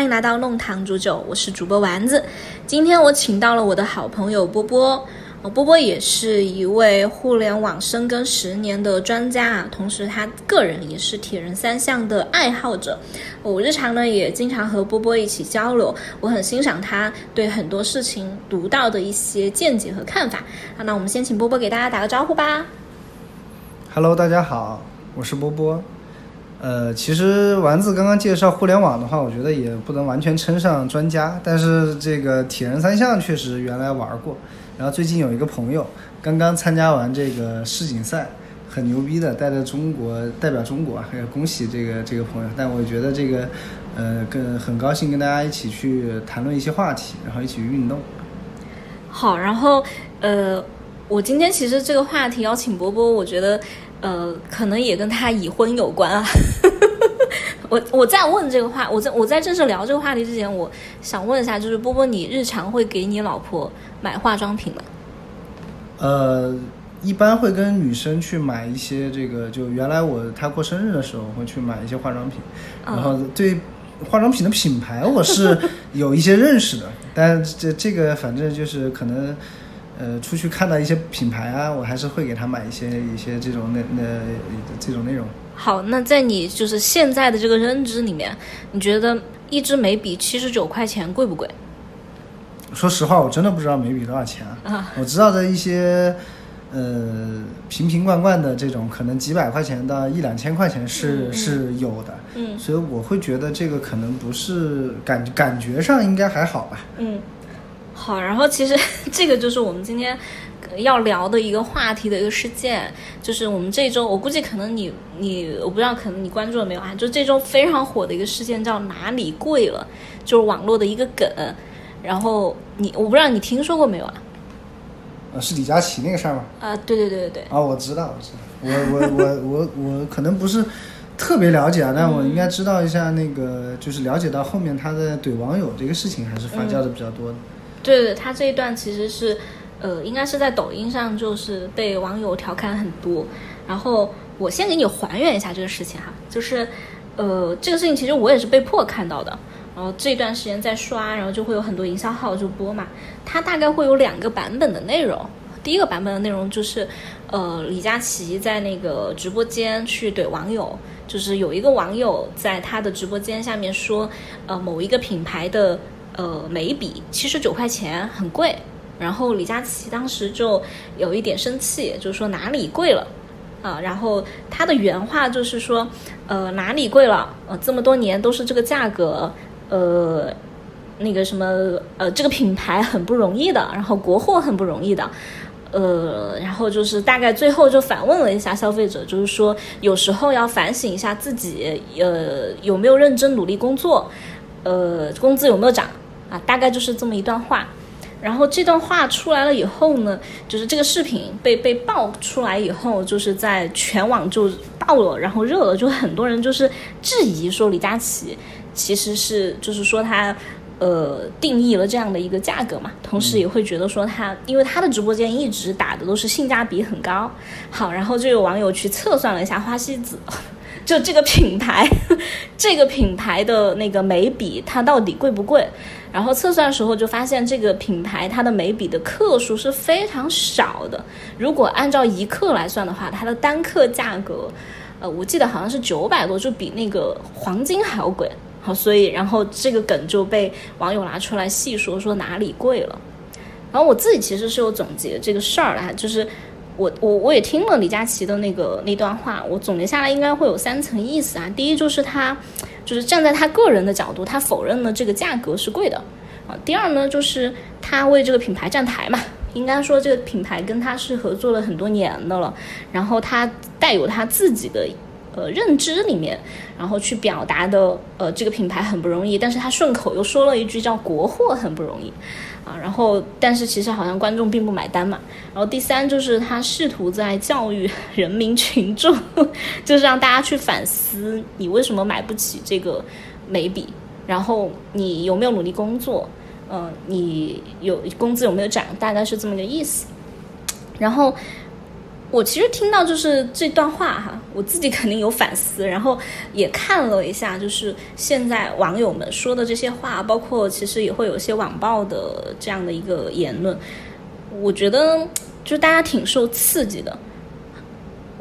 欢迎来到弄堂煮酒，我是主播丸子。今天我请到了我的好朋友波波，波波也是一位互联网深耕十年的专家啊，同时他个人也是铁人三项的爱好者。我日常呢也经常和波波一起交流，我很欣赏他对很多事情独到的一些见解和看法。那我们先请波波给大家打个招呼吧。Hello，大家好，我是波波。呃，其实丸子刚刚介绍互联网的话，我觉得也不能完全称上专家，但是这个铁人三项确实原来玩过。然后最近有一个朋友刚刚参加完这个世锦赛，很牛逼的，带着中国代表中国，还要恭喜这个这个朋友。但我觉得这个呃，跟很高兴跟大家一起去谈论一些话题，然后一起运动。好，然后呃，我今天其实这个话题邀请波波，我觉得呃，可能也跟他已婚有关啊。我我在问这个话，我在我在正式聊这个话题之前，我想问一下，就是波波，你日常会给你老婆买化妆品吗？呃，一般会跟女生去买一些这个，就原来我她过生日的时候会去买一些化妆品，嗯然后对化妆品的品牌我是有一些认识的，但这这个反正就是可能。呃，出去看到一些品牌啊，我还是会给他买一些一些这种那那这种内容。好，那在你就是现在的这个认知里面，你觉得一支眉笔七十九块钱贵不贵？说实话，我真的不知道眉笔多少钱啊。啊我知道的一些，呃，瓶瓶罐罐的这种，可能几百块钱到一两千块钱是、是有的。嗯所以我会觉得这个可能不是感感觉上应该还好吧。嗯，好，然后其实 这个就是我们今天要聊的一个话题的一个事件，就是我们这周，我估计可能你你我不知道，可能你关注了没有啊？就这周非常火的一个事件叫哪里贵了，就是网络的一个梗。然后你我不知道你听说过没有啊？呃，是李佳琦那个事儿吗？啊、对对对对对，啊，我知道，我知道。我我我我我可能不是特别了解啊，但我应该知道一下那个，就是了解到后面他在怼网友这个事情还是发酵的比较多的。对对，他这一段其实是，呃，应该是在抖音上就是被网友调侃很多。然后我先给你还原一下这个事情哈，就是，呃，这个事情其实我也是被迫看到的。然后这段时间在刷，然后就会有很多营销号就播嘛，它大概会有两个版本的内容。第一个版本的内容就是，呃，李佳琦在那个直播间去怼网友，就是有一个网友在他的直播间下面说，呃，某一个品牌的呃眉笔七十九块钱很贵，然后李佳琦当时就有一点生气，就说哪里贵了。啊，然后他的原话就是说，呃，哪里贵了？呃，这么多年都是这个价格，呃，那个什么，呃，这个品牌很不容易的，然后国货很不容易的，呃，然后就是大概最后就反问了一下消费者，就是说有时候要反省一下自己，呃，有没有认真努力工作，呃，工资有没有涨啊？大概就是这么一段话。然后这段话出来了以后呢，就是这个视频被被爆出来以后，就是在全网就爆了，然后热了，就很多人就是质疑说李佳琦其实是就是说他呃定义了这样的一个价格嘛，同时也会觉得说他因为他的直播间一直打的都是性价比很高，好，然后就有网友去测算了一下花西子。就这个品牌，这个品牌的那个眉笔，它到底贵不贵？然后测算的时候就发现，这个品牌它的眉笔的克数是非常少的。如果按照一克来算的话，它的单克价格，呃，我记得好像是九百多，就比那个黄金还要贵。好，所以然后这个梗就被网友拿出来细说，说哪里贵了。然后我自己其实是有总结这个事儿的，就是。我我我也听了李佳琦的那个那段话，我总结下来应该会有三层意思啊。第一就是他，就是站在他个人的角度，他否认了这个价格是贵的啊。第二呢，就是他为这个品牌站台嘛，应该说这个品牌跟他是合作了很多年的了，然后他带有他自己的呃认知里面，然后去表达的呃这个品牌很不容易，但是他顺口又说了一句叫国货很不容易。然后但是其实好像观众并不买单嘛。然后第三就是他试图在教育 人民群众，就是让大家去反思你为什么买不起这个眉笔，然后你有没有努力工作，嗯、你有工资有没有涨，大概是这么个意思。然后我其实听到就是这段话哈，我自己肯定有反思，然后也看了一下，就是现在网友们说的这些话，包括其实也会有一些网暴的这样的一个言论，我觉得就大家挺受刺激的。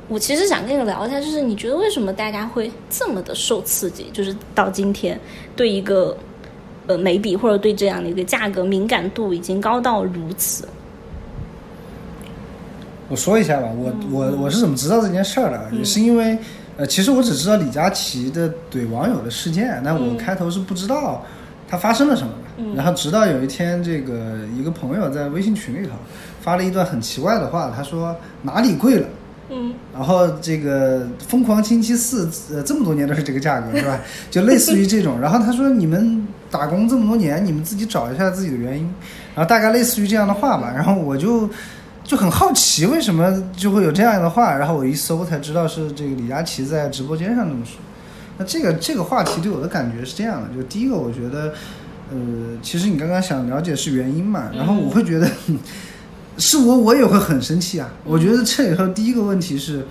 我其实想跟你聊一下，就是你觉得为什么大家会这么的受刺激？就是到今天对一个呃眉笔或者对这样的一个价格敏感度已经高到如此。我说一下吧，我我我是怎么知道这件事儿的？也是因为，呃，其实我只知道李佳琦的怼网友的事件，但我开头是不知道他发生了什么的。然后直到有一天，这个一个朋友在微信群里头发了一段很奇怪的话，他说哪里贵了？嗯，然后这个《疯狂星期四》呃这么多年都是这个价格是吧？就类似于这种。然后他说你们打工这么多年，你们自己找一下自己的原因。然后大概类似于这样的话吧。然后我就就很好奇为什么就会有这样的话。然后我一搜才知道是这个李佳琦在直播间上这么说。那这个这个话题对我的感觉是这样的，就第一个我觉得，呃，其实你刚刚想了解是原因嘛，然后我会觉得。是我，我也会很生气啊！我觉得这里头第一个问题是，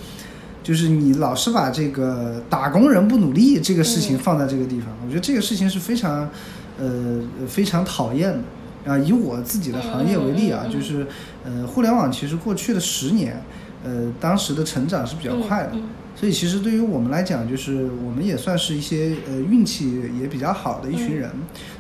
就是你老是把这个打工人不努力这个事情放在这个地方，我觉得这个事情是非常，呃，非常讨厌的啊！以我自己的行业为例啊，就是呃，互联网其实过去的十年，呃，当时的成长是比较快的，所以其实对于我们来讲，就是我们也算是一些呃运气也比较好的一群人，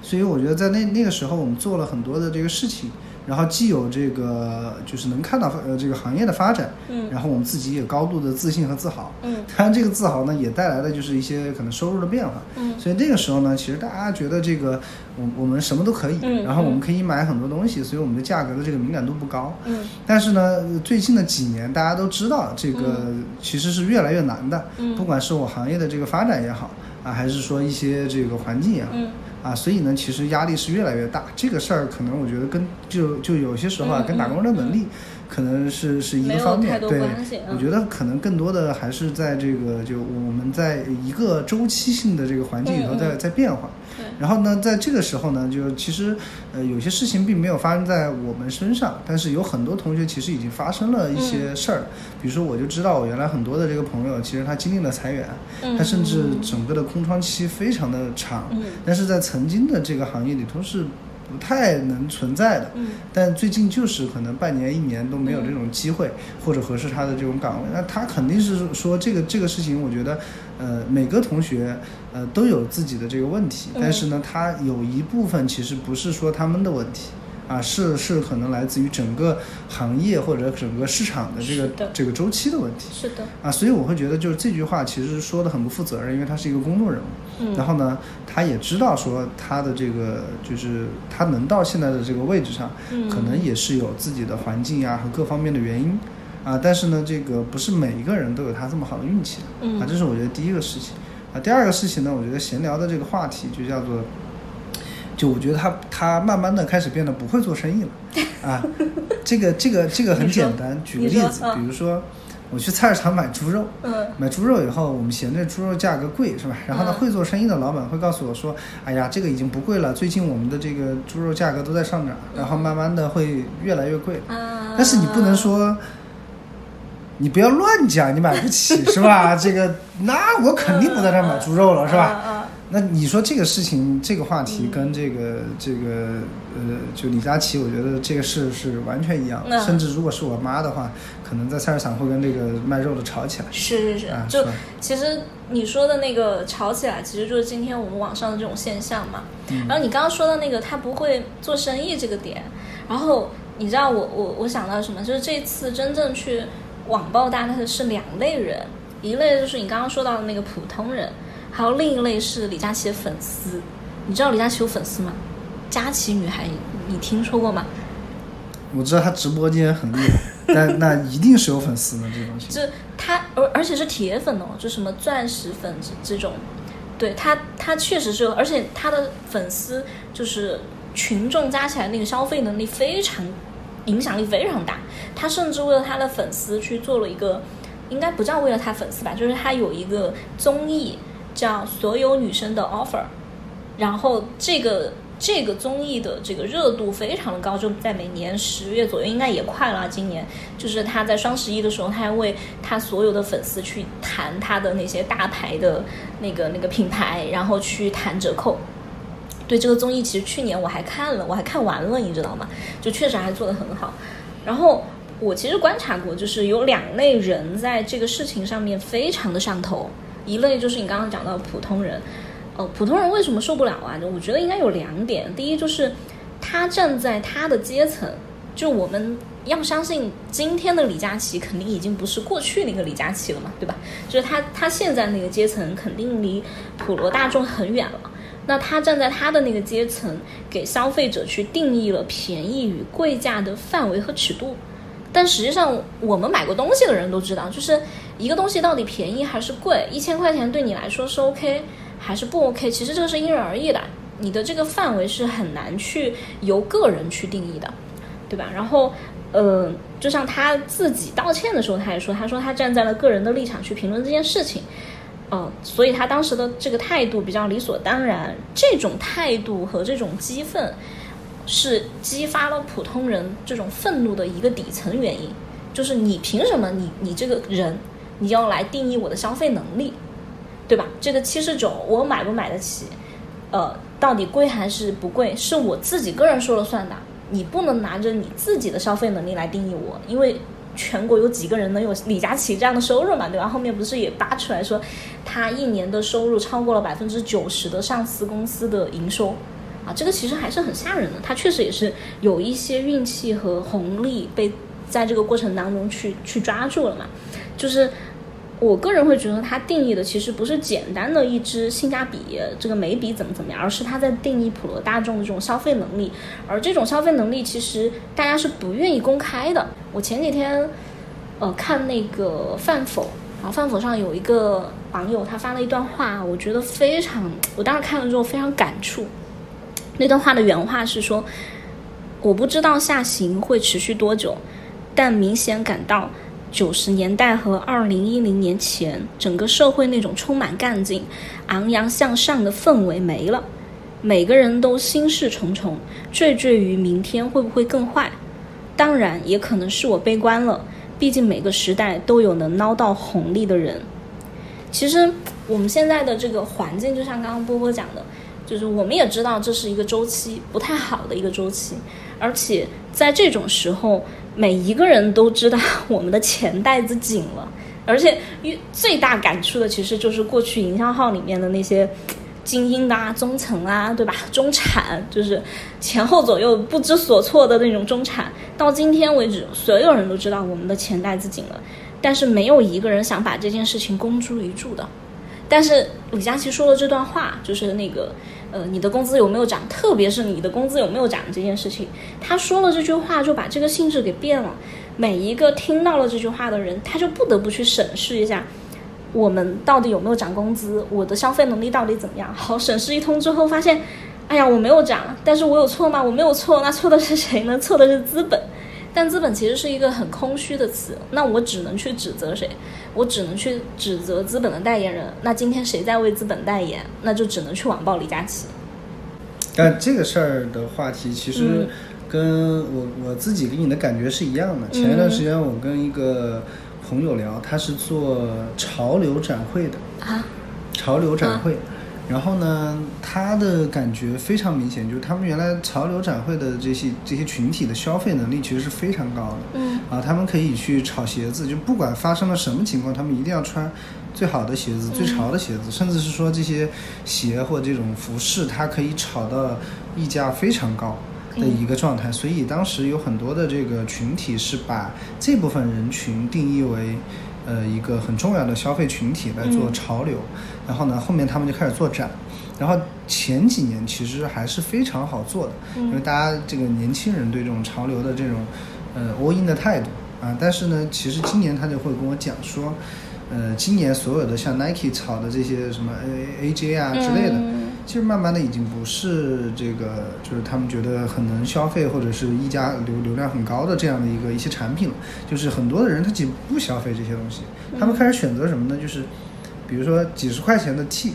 所以我觉得在那那个时候，我们做了很多的这个事情。然后既有这个，就是能看到呃这个行业的发展，嗯，然后我们自己也高度的自信和自豪，嗯，当然这个自豪呢也带来了就是一些可能收入的变化，嗯，所以那个时候呢，其实大家觉得这个我我们什么都可以，嗯，然后我们可以买很多东西，所以我们的价格的这个敏感度不高，嗯，但是呢，最近的几年大家都知道这个其实是越来越难的，嗯，不管是我行业的这个发展也好啊，还是说一些这个环境也好，嗯。啊，所以呢，其实压力是越来越大。这个事儿可能我觉得跟就就有些时候啊，跟打工人的能力可能是是一个方面。对，我觉得可能更多的还是在这个就我们在一个周期性的这个环境里头在在变化。然后呢，在这个时候呢，就其实呃有些事情并没有发生在我们身上，但是有很多同学其实已经发生了一些事儿。比如说，我就知道我原来很多的这个朋友，其实他经历了裁员，他甚至整个的空窗期非常的长。但是在曾经的这个行业里头是。不太能存在的，嗯，但最近就是可能半年一年都没有这种机会或者合适他的这种岗位，那他肯定是说这个这个事情，我觉得，呃，每个同学呃都有自己的这个问题，但是呢，他有一部分其实不是说他们的问题。啊，是是可能来自于整个行业或者整个市场的这个这个周期的问题。是的。啊，所以我会觉得就是这句话其实说的很不负责任，因为他是一个公众人物。嗯。然后呢，他也知道说他的这个就是他能到现在的这个位置上，可能也是有自己的环境啊和各方面的原因。啊，但是呢，这个不是每一个人都有他这么好的运气的。嗯。啊，这是我觉得第一个事情。啊，第二个事情呢，我觉得闲聊的这个话题就叫做。就我觉得他他慢慢的开始变得不会做生意了，啊，这个这个这个很简单，举个例子，比如说我去菜市场买猪肉，买猪肉以后，我们嫌这猪肉价格贵是吧？然后呢，会做生意的老板会告诉我说，哎呀，这个已经不贵了，最近我们的这个猪肉价格都在上涨，然后慢慢的会越来越贵，但是你不能说，你不要乱讲，你买不起是吧？这个那我肯定不在这买猪肉了是吧？那你说这个事情，这个话题跟这个这个呃，就李佳琦，我觉得这个事是完全一样。甚至如果是我妈的话，可能在菜市场会跟这个卖肉的吵起来。是是是，就其实你说的那个吵起来，其实就是今天我们网上的这种现象嘛。然后你刚刚说的那个他不会做生意这个点，然后你知道我我我想到什么？就是这次真正去网暴大的是两类人，一类就是你刚刚说到的那个普通人。还有另一类是李佳琦的粉丝，你知道李佳琦有粉丝吗？佳琦女孩，你听说过吗？我知道他直播间很厉害，但那一定是有粉丝的这东西。就他，而而且是铁粉哦，就什么钻石粉这这种，对他，他确实是有，而且他的粉丝就是群众加起来那个消费能力非常，影响力非常大。他甚至为了他的粉丝去做了一个，应该不叫为了他粉丝吧，就是他有一个综艺。叫所有女生的 offer，然后这个这个综艺的这个热度非常的高，就在每年十月左右，应该也快了。今年就是他在双十一的时候，他还为他所有的粉丝去谈他的那些大牌的那个那个品牌，然后去谈折扣。对这个综艺，其实去年我还看了，我还看完了，你知道吗？就确实还做得很好。然后我其实观察过，就是有两类人在这个事情上面非常的上头，一类就是你刚刚讲到普通人。呃，普通人为什么受不了啊？我觉得应该有两点。第一就是他站在他的阶层，就我们要相信今天的李佳琦肯定已经不是过去那个李佳琦了嘛，对吧？就是他他现在那个阶层肯定离普罗大众很远了。那他站在他的那个阶层，给消费者去定义了便宜与贵价的范围和尺度。但实际上，我们买过东西的人都知道，就是一个东西到底便宜还是贵，一千块钱对你来说是 OK 还是不 OK？其实这个是因人而异的，你的这个范围是很难去由个人去定义的，对吧？然后，呃，就像他自己道歉的时候，他也说，他说他站在了个人的立场去评论这件事情。嗯，所以他当时的这个态度比较理所当然，这种态度和这种激愤，是激发了普通人这种愤怒的一个底层原因，就是你凭什么你你这个人你要来定义我的消费能力，对吧？这个七十九我买不买得起，呃，到底贵还是不贵，是我自己个人说了算的，你不能拿着你自己的消费能力来定义我，因为。全国有几个人能有李佳琦这样的收入嘛？对吧？后面不是也扒出来说，他一年的收入超过了百分之九十的上市公司的营收，啊，这个其实还是很吓人的。他确实也是有一些运气和红利被在这个过程当中去去抓住了嘛，就是。我个人会觉得，它定义的其实不是简单的一支性价比，这个眉笔怎么怎么样，而是它在定义普罗大众的这种消费能力。而这种消费能力，其实大家是不愿意公开的。我前几天，呃，看那个饭否，然后饭否上有一个网友，他发了一段话，我觉得非常，我当时看了之后非常感触。那段话的原话是说：“我不知道下行会持续多久，但明显感到。”九十年代和二零一零年前，整个社会那种充满干劲、昂扬向上的氛围没了，每个人都心事重重，惴惴于明天会不会更坏。当然，也可能是我悲观了，毕竟每个时代都有能捞到红利的人。其实，我们现在的这个环境，就像刚刚波波讲的，就是我们也知道这是一个周期，不太好的一个周期，而且在这种时候。每一个人都知道我们的钱袋子紧了，而且最大感触的其实就是过去营销号里面的那些精英啊、中层啊，对吧？中产就是前后左右不知所措的那种中产，到今天为止，所有人都知道我们的钱袋子紧了，但是没有一个人想把这件事情公诸于众的。但是李佳琦说了这段话，就是那个。呃，你的工资有没有涨？特别是你的工资有没有涨这件事情，他说了这句话，就把这个性质给变了。每一个听到了这句话的人，他就不得不去审视一下，我们到底有没有涨工资，我的消费能力到底怎么样？好，审视一通之后，发现，哎呀，我没有涨，但是我有错吗？我没有错，那错的是谁呢？错的是资本。但资本其实是一个很空虚的词，那我只能去指责谁？我只能去指责资本的代言人。那今天谁在为资本代言？那就只能去网暴李佳琦。但这个事儿的话题其实跟我我自己给你的感觉是一样的。前一段时间我跟一个朋友聊，他是做潮流展会的啊，潮流展会。然后呢，他的感觉非常明显，就是他们原来潮流展会的这些这些群体的消费能力其实是非常高的。嗯，啊，他们可以去炒鞋子，就不管发生了什么情况，他们一定要穿最好的鞋子、最潮的鞋子，甚至是说这些鞋或这种服饰，它可以炒到溢价非常高的一个状态。所以当时有很多的这个群体是把这部分人群定义为。呃，一个很重要的消费群体来做潮流，然后呢，后面他们就开始做展，然后前几年其实还是非常好做的，因为大家这个年轻人对这种潮流的这种呃 all in 的态度啊，但是呢，其实今年他就会跟我讲说，呃，今年所有的像 Nike 炒的这些什么 A A J 啊之类的。其实慢慢的已经不是这个，就是他们觉得很能消费或者是溢价流流量很高的这样的一个一些产品了。就是很多的人他其实不消费这些东西，他们开始选择什么呢？就是比如说几十块钱的 T，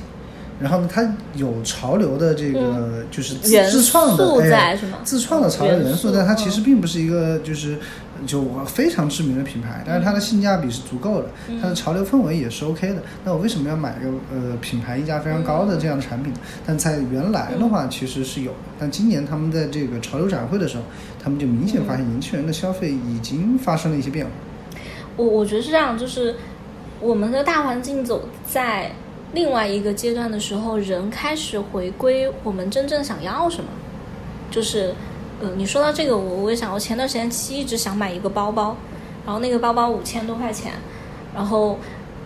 然后呢，它有潮流的这个就是自创的在哎是吗自创的潮流元素，但它其嗯实并不是一个就是就非常知名的品牌，但是它的性价比是足够的，嗯它的潮流氛围也是 OK 的。那我为什么要买个呃品牌溢价非常高的这样的产品呢？但在原来的话其实是有的，但今年他们在这个潮流展会的时候，他们就明显发现年轻人的消费已经发生了一些变化。我我觉得是这样，就是我们的大环境走在另外一个阶段的时候，人开始回归我们真正想要什么。就是，呃，你说到这个，我我也想，我前段时间其一直想买一个包包，然后那个包包五千多块钱，然后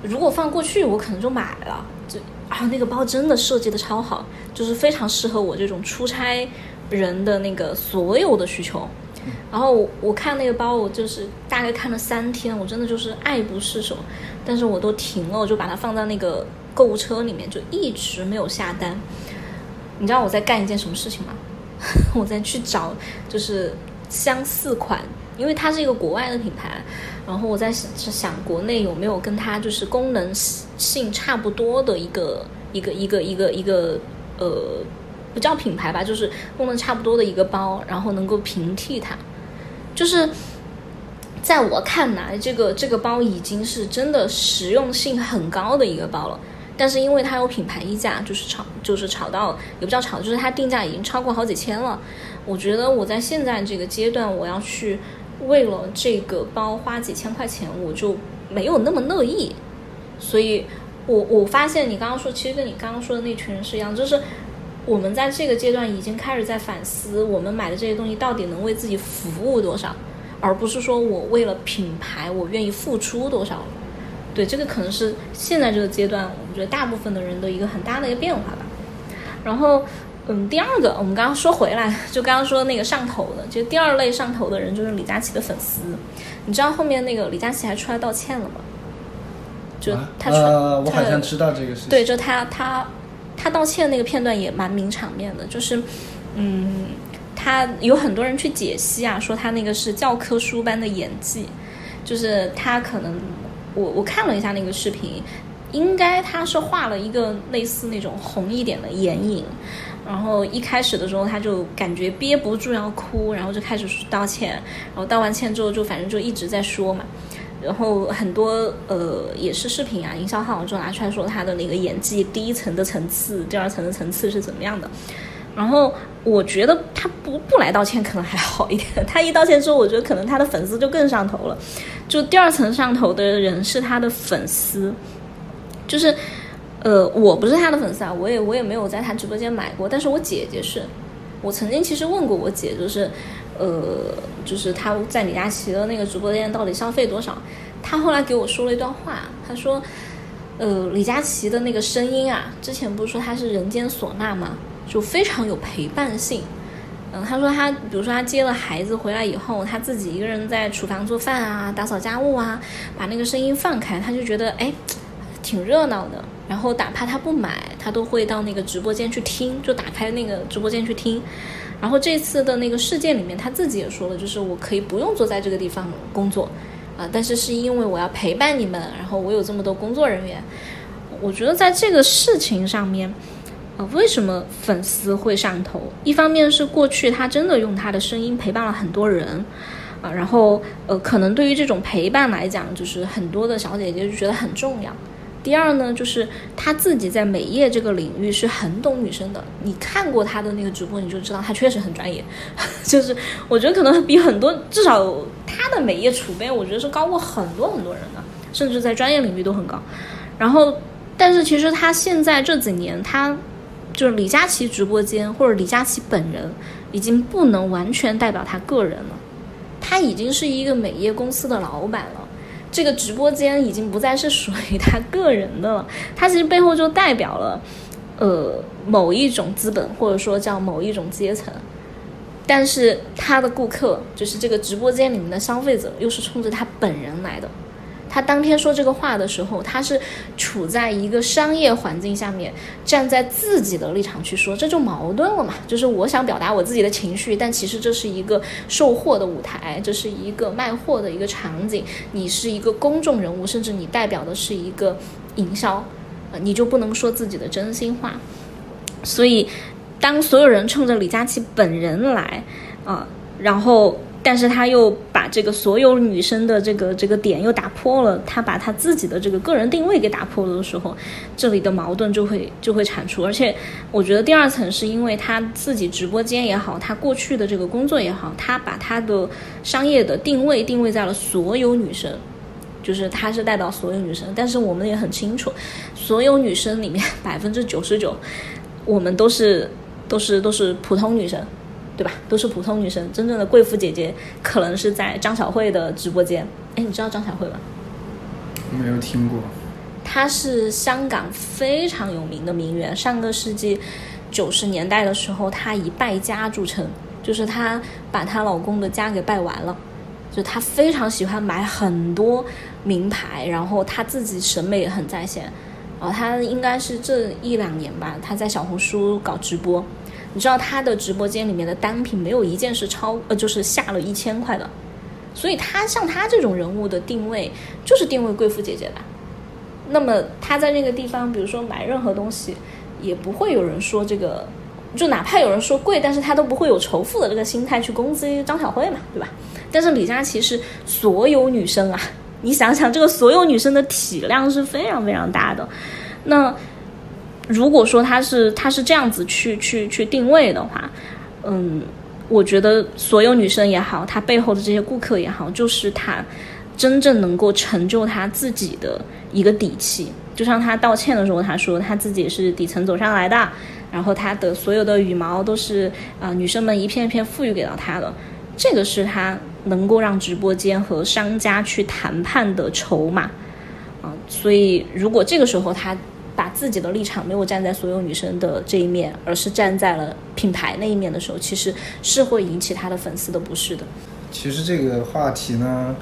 如果放过去，我可能就买了。就啊，那个包真的设计的超好，就是非常适合我这种出差人的那个所有的需求。然后我我看那个包，我就是大概看了三天，我真的就是爱不释手，但是我都停了，我就把它放在那个购物车里面，就一直没有下单。你知道我在干一件什么事情吗？我在去找就是相似款，因为它是一个国外的品牌，然后我在想想国内有没有跟它就是功能性差不多的一个一个一个一个一个呃不叫品牌吧，就是功能差不多的一个包，然后能够平替它，就是。在我看来，这个这个包已经是真的实用性很高的一个包了。但是因为它有品牌溢价，就是炒就是炒到也不叫炒，就是它定价已经超过好几千了。我觉得我在现在这个阶段，我要去为了这个包花几千块钱，我就没有那么乐意。所以我我发现你刚刚说，其实跟你刚刚说的那群人是一样，就是我们在这个阶段已经开始在反思，我们买的这些东西到底能为自己服务多少。而不是说我为了品牌，我愿意付出多少。对，这个可能是现在这个阶段，我觉得大部分的人的一个很大的一个变化吧。然后，嗯，第二个，我们刚刚说回来，就刚刚说那个上头的，就第二类上头的人就是李佳琦的粉丝。你知道后面那个李佳琦还出来道歉了吗？就他出来，呃，我好像知道这个事情。对，就他他他道歉那个片段也蛮名场面的，就是嗯，他有很多人去解析啊，说他那个是教科书般的演技，就是他可能我我看了一下那个视频，应该他是画了一个类似那种红一点的眼影。然后一开始的时候，他就感觉憋不住要哭，然后就开始道歉，然后道完歉之后，就反正就一直在说嘛。然后很多呃也是视频啊，营销号就拿出来说他的那个演技第一层的层次、第二层的层次是怎么样的。然后我觉得他不不来道歉可能还好一点，他一道歉之后，我觉得可能他的粉丝就更上头了。就第二层上头的人是他的粉丝，就是呃我不是他的粉丝啊，我也我也没有在他直播间买过，但是我姐姐是。我曾经其实问过我姐，就是，呃，就是他在李佳琦的那个直播间到底消费多少？他后来给我说了一段话，他说，呃，李佳琦的那个声音啊，之前不是说他是人间唢呐吗？就非常有陪伴性。嗯，他说他，比如说他接了孩子回来以后，他自己一个人在厨房做饭啊，打扫家务啊，把那个声音放开，他就觉得哎，挺热闹的。然后哪怕他不买，他都会到那个直播间去听，就打开那个直播间去听。然后这次的那个事件里面，他自己也说了，就是我可以不用坐在这个地方工作，啊，但是是因为我要陪伴你们，然后我有这么多工作人员。我觉得在这个事情上面，呃，为什么粉丝会上头？一方面是过去他真的用他的声音陪伴了很多人，啊，然后呃，可能对于这种陪伴来讲，就是很多的小姐姐就觉得很重要。第二呢，就是他自己在美业这个领域是很懂女生的。你看过他的那个直播，你就知道他确实很专业。就是我觉得可能比很多，至少他的美业储备，我觉得是高过很多很多人的，甚至在专业领域都很高。然后，但是其实他现在这几年，他就是李佳琦直播间或者李佳琦本人，已经不能完全代表他个人了。他已经是一个美业公司的老板了。这个直播间已经不再是属于他个人的了，他其实背后就代表了，呃，某一种资本或者说叫某一种阶层，但是他的顾客就是这个直播间里面的消费者，又是冲着他本人来的。他当天说这个话的时候，他是处在一个商业环境下面，站在自己的立场去说，这就矛盾了嘛？就是我想表达我自己的情绪，但其实这是一个售货的舞台，这是一个卖货的一个场景，你是一个公众人物，甚至你代表的是一个营销，呃，你就不能说自己的真心话。所以，当所有人冲着李佳琦本人来，啊，然后。但是他又把这个所有女生的这个这个点又打破了，他把他自己的这个个人定位给打破了的时候，这里的矛盾就会就会产出。而且我觉得第二层是因为他自己直播间也好，他过去的这个工作也好，他把他的商业的定位定位在了所有女生，就是他是带到所有女生。但是我们也很清楚，所有女生里面 百分之九十九，我们都是都是都是普通女生。对吧？都是普通女生，真正的贵妇姐姐可能是在张小慧的直播间。哎，你知道张小慧吗？没有听过。她是香港非常有名的名媛。上个世纪九十年代的时候，她以败家著称，就是她把她老公的家给败完了。就她非常喜欢买很多名牌，然后她自己审美也很在线。啊，她应该是这一两年吧，她在小红书搞直播。你知道他的直播间里面的单品没有一件是超呃，就是下了一千块的，所以他像他这种人物的定位就是定位贵妇姐姐吧。那么他在那个地方，比如说买任何东西，也不会有人说这个，就哪怕有人说贵，但是他都不会有仇富的这个心态去攻击张小慧嘛，对吧？但是李佳琦是所有女生啊，你想想这个所有女生的体量是非常非常大的，那。如果说他是他是这样子去去去定位的话，嗯，我觉得所有女生也好，他背后的这些顾客也好，就是他真正能够成就他自己的一个底气。就像他道歉的时候，他说他自己是底层走上来的，然后他的所有的羽毛都是啊女生们一片一片赋予给到他的，这个是他能够让直播间和商家去谈判的筹码啊。所以如果这个时候他。把自己的立场没有站在所有女生的这一面，而是站在了品牌那一面的时候，其实是会引起他的粉丝的不适的。其实这个话题呢，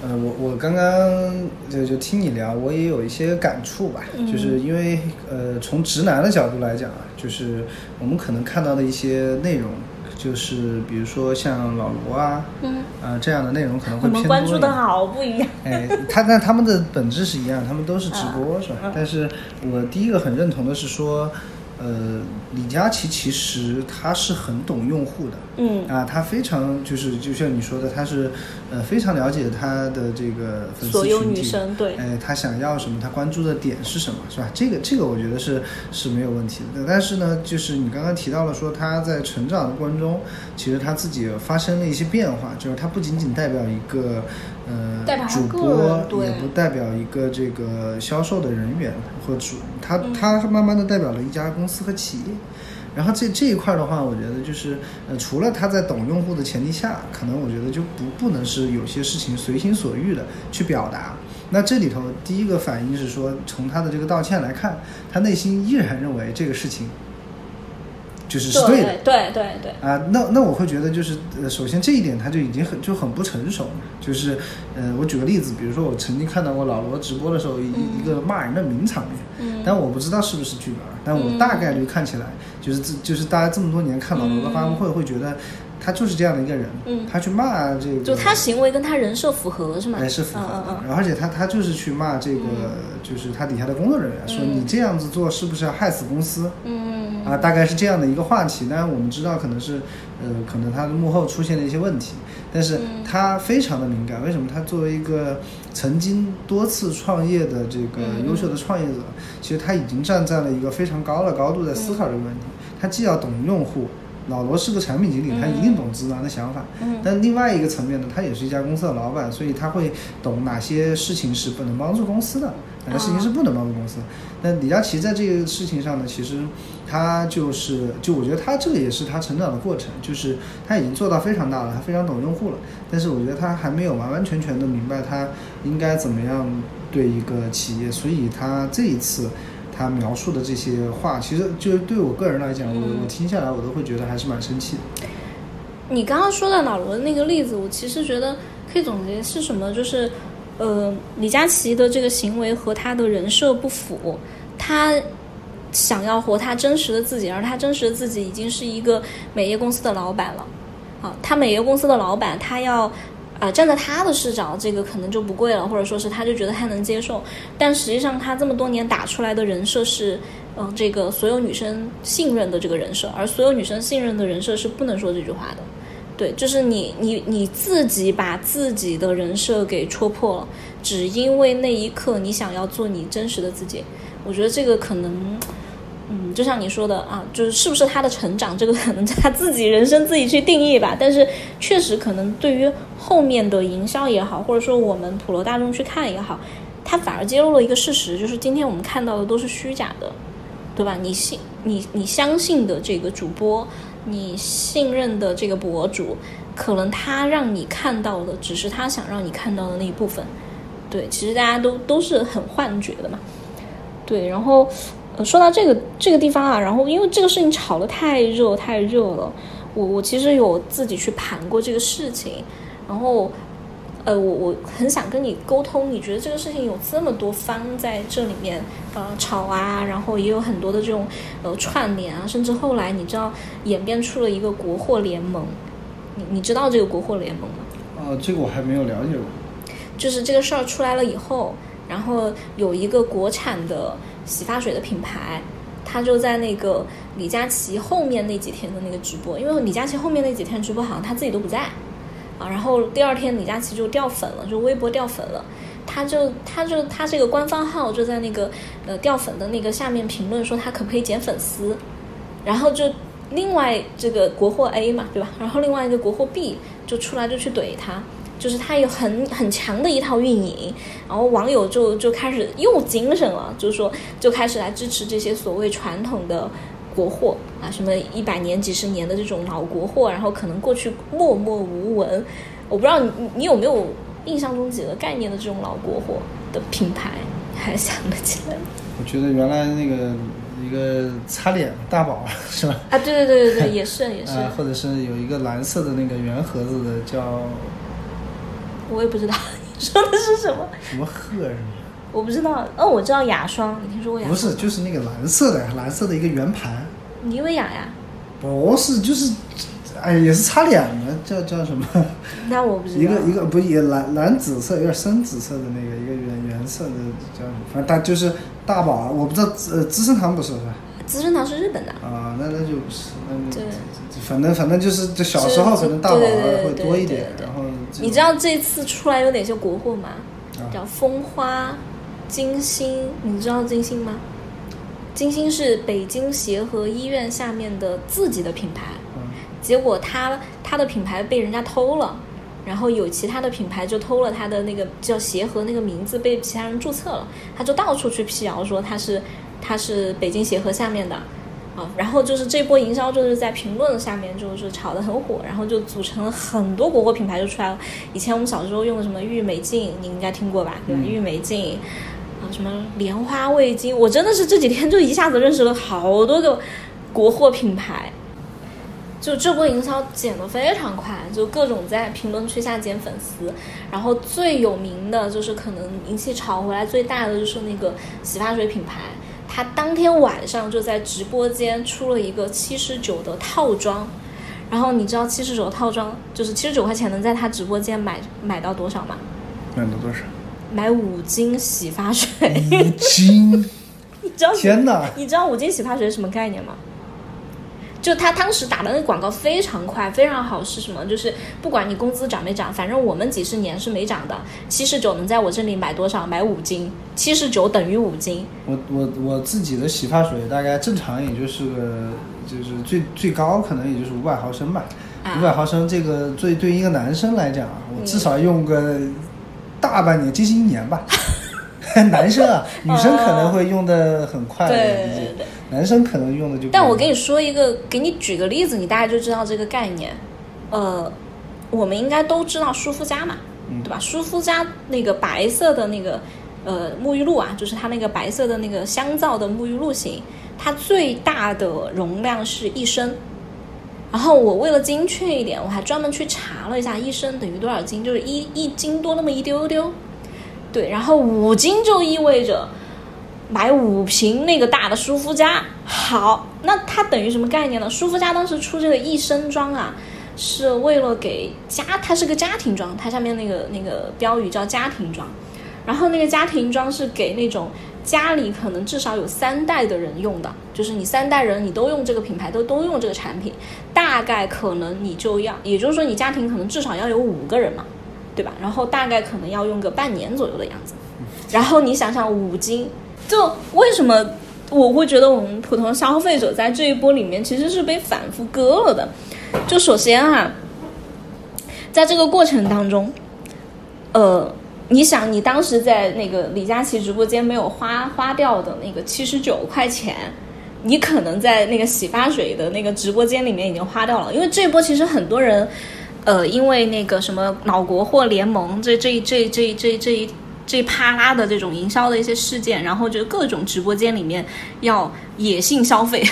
呃，我我刚刚就就听你聊，我也有一些感触吧，就是因为呃，从直男的角度来讲啊，就是我们可能看到的一些内容。就是比如说像老罗啊，嗯，啊这样的内容可能会偏多我们关注的好不一样。哎，他但他们的本质是一样，他们都是直播是吧？但是我第一个很认同的是说。呃，李佳琦其实他是很懂用户的，嗯啊，他非常就是就像你说的，他是呃非常了解他的这个粉丝群体，对，哎，他想要什么，他关注的点是什么，是吧？这个这个我觉得是是没有问题的。但是呢，就是你刚刚提到了说他在成长的过程中，其实他自己发生了一些变化，就是他不仅仅代表一个。呃，主播也不代表一个这个销售的人员或主，他他慢慢的代表了一家公司和企业。然后这这一块的话，我觉得就是呃，除了他在懂用户的前提下，可能我觉得就不不能是有些事情随心所欲的去表达。那这里头第一个反应是说，从他的这个道歉来看，他内心依然认为这个事情。就是是对的，对对对啊，那那我会觉得就是，呃，首先这一点他就已经很就很不成熟，就是，呃，我举个例子，比如说我曾经看到过老罗直播的时候一一个骂人的名场面，嗯，但我不知道是不是剧本，但我大概率看起来就是这就是大家这么多年看老罗的发布会会觉得。他就是这样的一个人，嗯，他去骂这个，就他行为跟他人设符合是吗？哎，是符合的。而且他他就是去骂这个，就是他底下的工作人员，说你这样子做是不是要害死公司？嗯啊，大概是这样的一个话题。当然我们知道可能是，呃，可能他的幕后出现了一些问题，但是他非常的敏感。为什么？他作为一个曾经多次创业的这个优秀的创业者，其实他已经站在了一个非常高的高度在思考这个问题。他既要懂用户。老罗是个产品经理，他一定懂直男的想法。嗯，但另外一个层面呢，他也是一家公司的老板，所以他会懂哪些事情是不能帮助公司的，哪些事情是不能帮助公司。那李佳琦在这个事情上呢，其实他就是，就我觉得他这个也是他成长的过程，就是他已经做到非常大了，他非常懂用户了。但是我觉得他还没有完完全全的明白他应该怎么样对一个企业，所以他这一次。他描述的这些话，其实就对我个人来讲，我我听下来我都会觉得还是蛮生气的。你刚刚说到老罗的那个例子，我其实觉得可以总结是什么？就是，呃，李佳琦的这个行为和他的人设不符，他想要活他真实的自己，而他真实的自己已经是一个美业公司的老板了。啊，他美业公司的老板，他要啊、站在他的视角，这个可能就不贵了，或者说是他就觉得他能接受。但实际上，他这么多年打出来的人设是，嗯、这个所有女生信任的这个人设，而所有女生信任的人设是不能说这句话的。对，就是你你你自己把自己的人设给戳破了，只因为那一刻你想要做你真实的自己。我觉得这个可能，就像你说的啊，就是是不是他的成长，这个可能他自己人生自己去定义吧。但是确实可能对于后面的营销也好，或者说我们普罗大众去看也好，他反而揭露了一个事实，就是今天我们看到的都是虚假的，对吧？你信你你相信的这个主播，你信任的这个博主，可能他让你看到的只是他想让你看到的那一部分。对，其实大家都都是很幻觉的嘛。对，然后，说到这个这个地方啊，然后因为这个事情炒得太热太热了，我我其实有自己去盘过这个事情，然后呃，我我很想跟你沟通，你觉得这个事情有这么多方在这里面呃吵啊，然后也有很多的这种呃串联啊，甚至后来你知道演变出了一个国货联盟，你你知道这个国货联盟吗？啊，这个我还没有了解过。就是这个事儿出来了以后，然后有一个国产的洗发水的品牌，他就在那个李佳琦后面那几天的那个直播，因为李佳琦后面那几天直播好像他自己都不在啊，然后第二天李佳琦就掉粉了，就微博掉粉了。他就他就他这个官方号就在那个呃掉粉的那个下面评论说他可不可以减粉丝，然后就另外这个国货 A 嘛，对吧？然后另外一个国货 B 就出来就去怼他，就是他有很很强的一套运营，然后网友就就开始又精神了，就是说就开始来支持这些所谓传统的国货啊，什么一百年、几十年的这种老国货，然后可能过去默默无闻，我不知道你你你有没有印象中几个概念的这种老国货的品牌，还想得起来吗？我觉得原来那个一个擦脸大宝是吧？啊，对对对对对，也是也是，啊，或者是有一个蓝色的那个圆盒子的叫我也不知道你说的是什么，什么鹤是吗？我不知道。哦，我知道雅霜，你听说过雅霜？不是，就是那个蓝色的，蓝色的一个圆盘。妮维雅呀？不是，就是，哎，也是擦脸的，叫叫什么？那我不知道。一个一个不也蓝蓝紫色，有点深紫色的那个一个圆圆色的叫什么？反正它就是大宝啊，我不知道呃资生堂不是是吧？资生堂是日本的。啊，那那就不是，那对反正反正就是就小时候可能大宝会多一点然后这你知道这次出来有哪些国货吗？啊叫风花、金星，你知道金星吗？金星是北京协和医院下面的自己的品牌，嗯结果他他的品牌被人家偷了，然后有其他的品牌就偷了他的那个叫协和那个名字被其他人注册了，他就到处去辟谣说他是他是北京协和下面的。啊，然后就是这波营销就是在评论下面就是炒得很火，然后就组成了很多国货品牌就出来了。以前我们小时候用的什么郁美净，你应该听过吧？对郁美净啊，什么莲花味精，我真的是这几天就一下子认识了好多个国货品牌。就这波营销减得非常快，就各种在评论区下减粉丝，然后最有名的就是可能名气炒回来最大的就是那个洗发水品牌，它当天晚上就在直播间出了一个七十九的套装，然后你知道七十九套装就是七十九块钱能在他直播间买买到多少吗？买到多少？买五斤洗发水，五斤！你知道天哪！你知道五斤洗发水是什么概念吗？就他当时打的那个广告非常快，非常好，是什么？就是不管你工资涨没涨，反正我们几十年是没涨的。七十九能在我这里买多少？买五斤，七十九等于五斤。我我我自己的洗发水大概正常也就是个，就是最最高可能也就是五百毫升吧。啊五百毫升这个对对于一个男生来讲啊，我至少用个大半年，接近一年吧。男生啊，女生可能会用的很快，对对对男生可能用的就。但我跟你说一个，给你举个例子，你大概就知道这个概念。呃，我们应该都知道舒肤佳嘛，嗯对吧？舒肤佳那个白色的那个呃沐浴露啊，就是它那个白色的那个香皂的沐浴露型，它最大的容量是一升。然后我为了精确一点，我还专门去查了一下一升等于多少斤，就是一一斤多那么一丢丢。对，然后五斤就意味着买五瓶那个大的舒肤佳。好，那它等于什么概念呢？舒肤佳当时出这个一升装啊，是为了给家，它是个家庭装，它上面那个那个标语叫家庭装，然后那个家庭装是给那种家里可能至少有三代的人用的，就是你三代人你都用这个品牌，都都用这个产品，大概可能你就要，也就是说你家庭可能至少要有五个人嘛，对吧？然后大概可能要用个半年左右的样子，然后你想想五斤，就为什么？我会觉得我们普通消费者在这一波里面其实是被反复割了的。就首先哈，在这个过程当中，呃，你想你当时在那个李佳琦直播间没有花花掉的那个七十九块钱，你可能在那个洗发水的那个直播间里面已经花掉了。因为这一波其实很多人，呃，因为那个什么脑国货联盟这这这这这这一。这啪啦的这种营销的一些事件，然后就各种直播间里面要野性消费，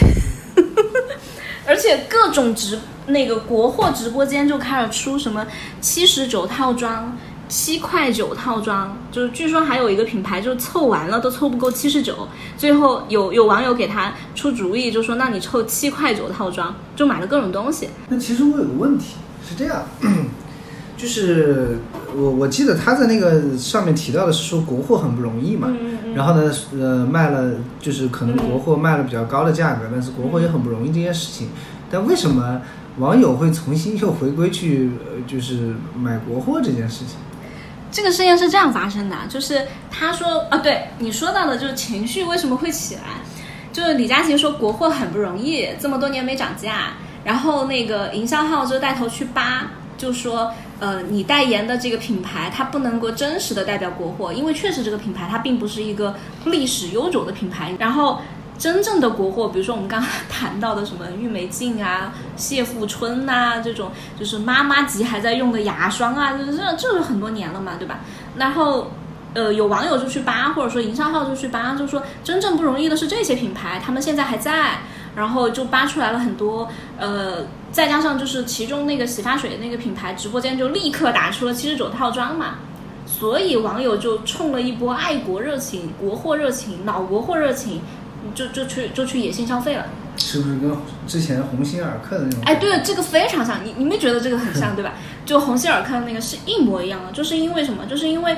而且各种直那个国货直播间就开始出什么七十九套装、七块九套装，就是据说还有一个品牌就凑完了都凑不够七十九，最后有有网友给他出主意，就说那你凑七块九套装，就买了各种东西。那其实我有个问题是这样。就是我我记得他在那个上面提到的是说国货很不容易嘛，然后呢，呃，卖了就是可能国货卖了比较高的价格，但是国货也很不容易这件事情。但为什么网友会重新又回归去就是买国货这件事情？这个事件是这样发生的，就是他说啊，对你说到的就是情绪为什么会起来，就是李佳琦说国货很不容易，这么多年没涨价，然后那个营销号就带头去扒。就说，呃，你代言的这个品牌，它不能够真实的代表国货，因为确实这个品牌它并不是一个历史悠久的品牌。然后，真正的国货，比如说我们刚刚谈到的什么郁美净啊、谢富春呐，这种就是妈妈级还在用的牙霜啊，这这这是很多年了嘛，对吧？然后，呃，有网友就去扒，或者说营销号就去扒，就说真正不容易的是这些品牌，他们现在还在。然后就扒出来了很多，呃，再加上就是其中那个洗发水那个品牌直播间就立刻打出了七十九套装嘛，所以网友就冲了一波爱国热情、国货热情、老国货热情，就就去就去野性消费了。是不是跟之前鸿星尔克的那种？哎，对，这个非常像，你你没觉得这个很像对吧？就鸿星尔克的那个是一模一样的，就是因为什么？就是因为。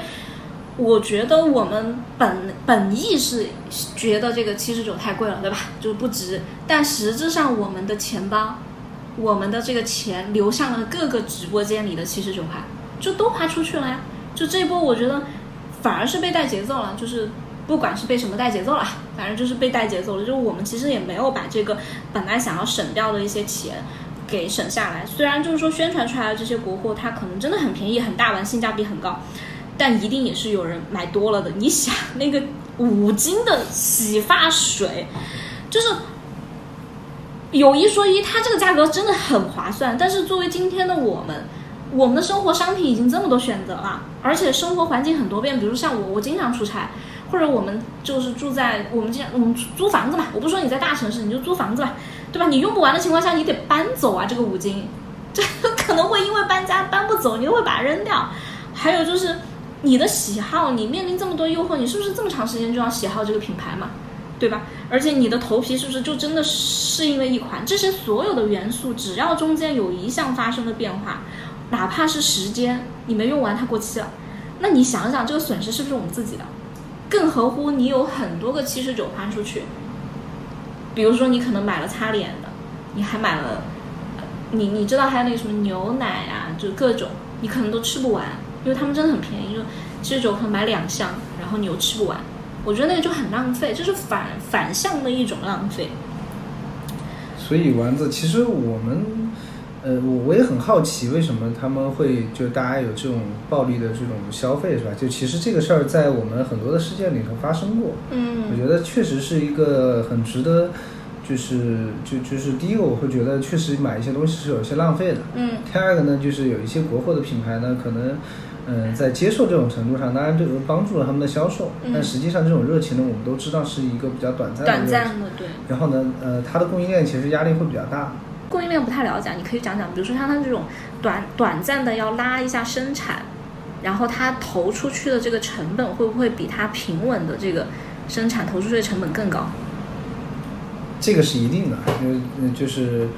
我觉得我们本本意是觉得这个七十九太贵了，对吧？就不值。但实质上，我们的钱包，我们的这个钱流向了各个直播间里的七十九块，就都花出去了呀。就这一波，我觉得反而是被带节奏了。就是不管是被什么带节奏了，反正就是被带节奏了。就是我们其实也没有把这个本来想要省掉的一些钱给省下来。虽然就是说宣传出来的这些国货，它可能真的很便宜、很大碗，性价比很高。但一定也是有人买多了的。你想那个五斤的洗发水，就是有一说一，它这个价格真的很划算。但是作为今天的我们，我们的生活商品已经这么多选择了，而且生活环境很多变。比如像我，我经常出差，或者我们就是住在我们经常我们租房子嘛。我不说你在大城市，你就租房子吧，对吧？你用不完的情况下，你得搬走啊。这个五斤，这可能会因为搬家搬不走，你就会把它扔掉。还有就是。你的喜好，你面临这么多诱惑，你是不是这么长时间就要喜好这个品牌嘛？对吧？而且你的头皮是不是就真的适应了一款？这些所有的元素，只要中间有一项发生了变化，哪怕是时间你没用完它过期了，那你想想这个损失是不是我们自己的？更何乎你有很多个七十九花出去，比如说你可能买了擦脸的，你还买了，你你知道还有那个什么牛奶啊，就各种，你可能都吃不完。因为他们真的很便宜，就七十九块买两箱，然后你又吃不完，我觉得那个就很浪费，就是反反向的一种浪费。所以丸子，其实我们，呃，我我也很好奇，为什么他们会就大家有这种暴力的这种消费，是吧？就其实这个事儿在我们很多的事件里头发生过。嗯，我觉得确实是一个很值得，就是就就是第一个，我会觉得确实买一些东西是有一些浪费的。嗯。第二个呢，就是有一些国货的品牌呢，可能。嗯，在接受这种程度上，当然这个帮助了他们的销售，但实际上这种热情呢，我们都知道是一个比较短暂的。短暂的，对。然后呢，呃，它的供应链其实压力会比较大。供应链不太了解，你可以讲讲，比如说像它这种短短暂的要拉一下生产，然后它投出去的这个成本会不会比它平稳的这个生产投出去的成本更高？这个是一定的，因为就是。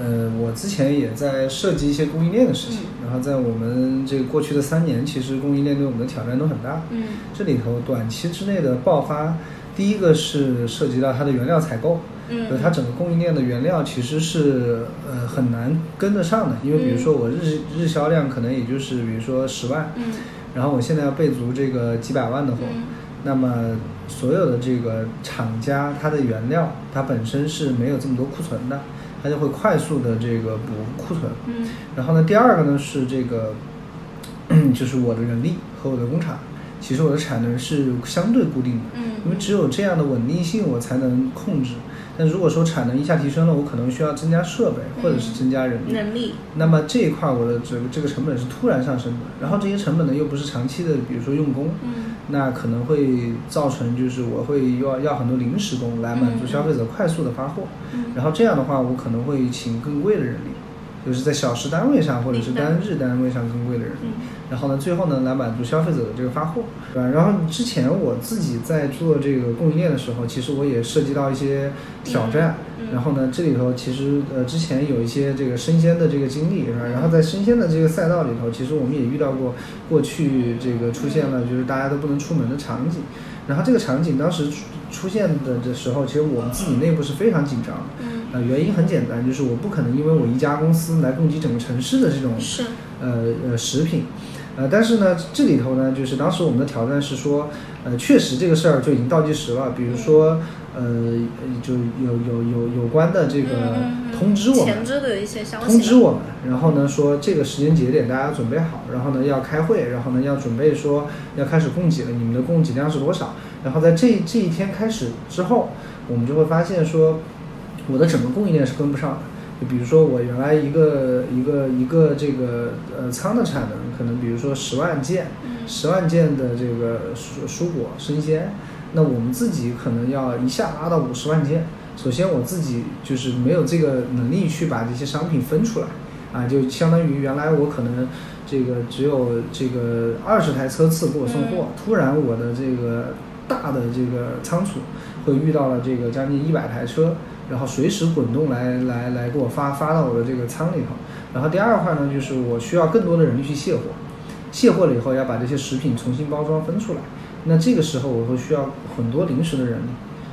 呃，我之前也在设计一些供应链的事情，然后在我们这个过去的三年，其实供应链对我们的挑战都很大。嗯。这里头短期之内的爆发，第一个是涉及到它的原料采购，嗯就它整个供应链的原料其实是呃很难跟得上的，因为比如说我日日销量可能也就是比如说十万，嗯。然后我现在要备足这个几百万的货，嗯。那么所有的这个厂家它的原料它本身是没有这么多库存的，它就会快速的这个补库存。嗯然后呢，第二个呢是这个，就是我的人力和我的工厂，其实我的产能是相对固定的，嗯因为只有这样的稳定性，我才能控制。但如果说产能一下提升了，我可能需要增加设备或者是增加人力。人力，那么这一块我的这个这个成本是突然上升的，然后这些成本呢又不是长期的，比如说用工，嗯那可能会造成就是我会要要很多临时工来满足消费者快速的发货，嗯然后这样的话我可能会请更贵的人力，就是在小时单位上或者是单日单位上更贵的人，嗯然后呢最后呢来满足消费者的这个发货，对吧？然后之前我自己在做这个供应链的时候，其实我也涉及到一些挑战，然后呢这里头其实呃之前有一些这个生鲜的这个经历，是吧？然后在生鲜的这个赛道里头，其实我们也遇到过过去这个出现了就是大家都不能出门的场景，然后这个场景当时出出现的的时候，其实我们自己内部是非常紧张的。嗯呃，原因很简单，就是我不可能因为我一家公司来供给整个城市的这种是呃呃食品，呃，但是呢，这里头呢，就是当时我们的挑战是说，呃，确实这个事儿就已经倒计时了，比如说，呃，就有有有有关的这个通知我们，前置的一些消息，通知我们，然后呢说这个时间节点大家准备好，然后呢要开会，然后呢要准备说要开始供给了，你们的供给量是多少？然后在这这一天开始之后，我们就会发现说，我的整个供应链是跟不上的。就比如说我原来一个一个一个这个呃仓的产能，可能比如说十万件，十万件的这个蔬蔬果生鲜，那我们自己可能要一下拉到五十万件。首先我自己就是没有这个能力去把这些商品分出来，啊，就相当于原来我可能这个只有这个二十台车次给我送货，突然我的这个大的这个仓储会遇到了这个将近一百台车，然后随时滚动来来来给我发发到我的这个仓里头。然后第二块呢，就是我需要更多的人力去卸货，卸货了以后要把这些食品重新包装分出来，那这个时候我会需要很多临时的人力。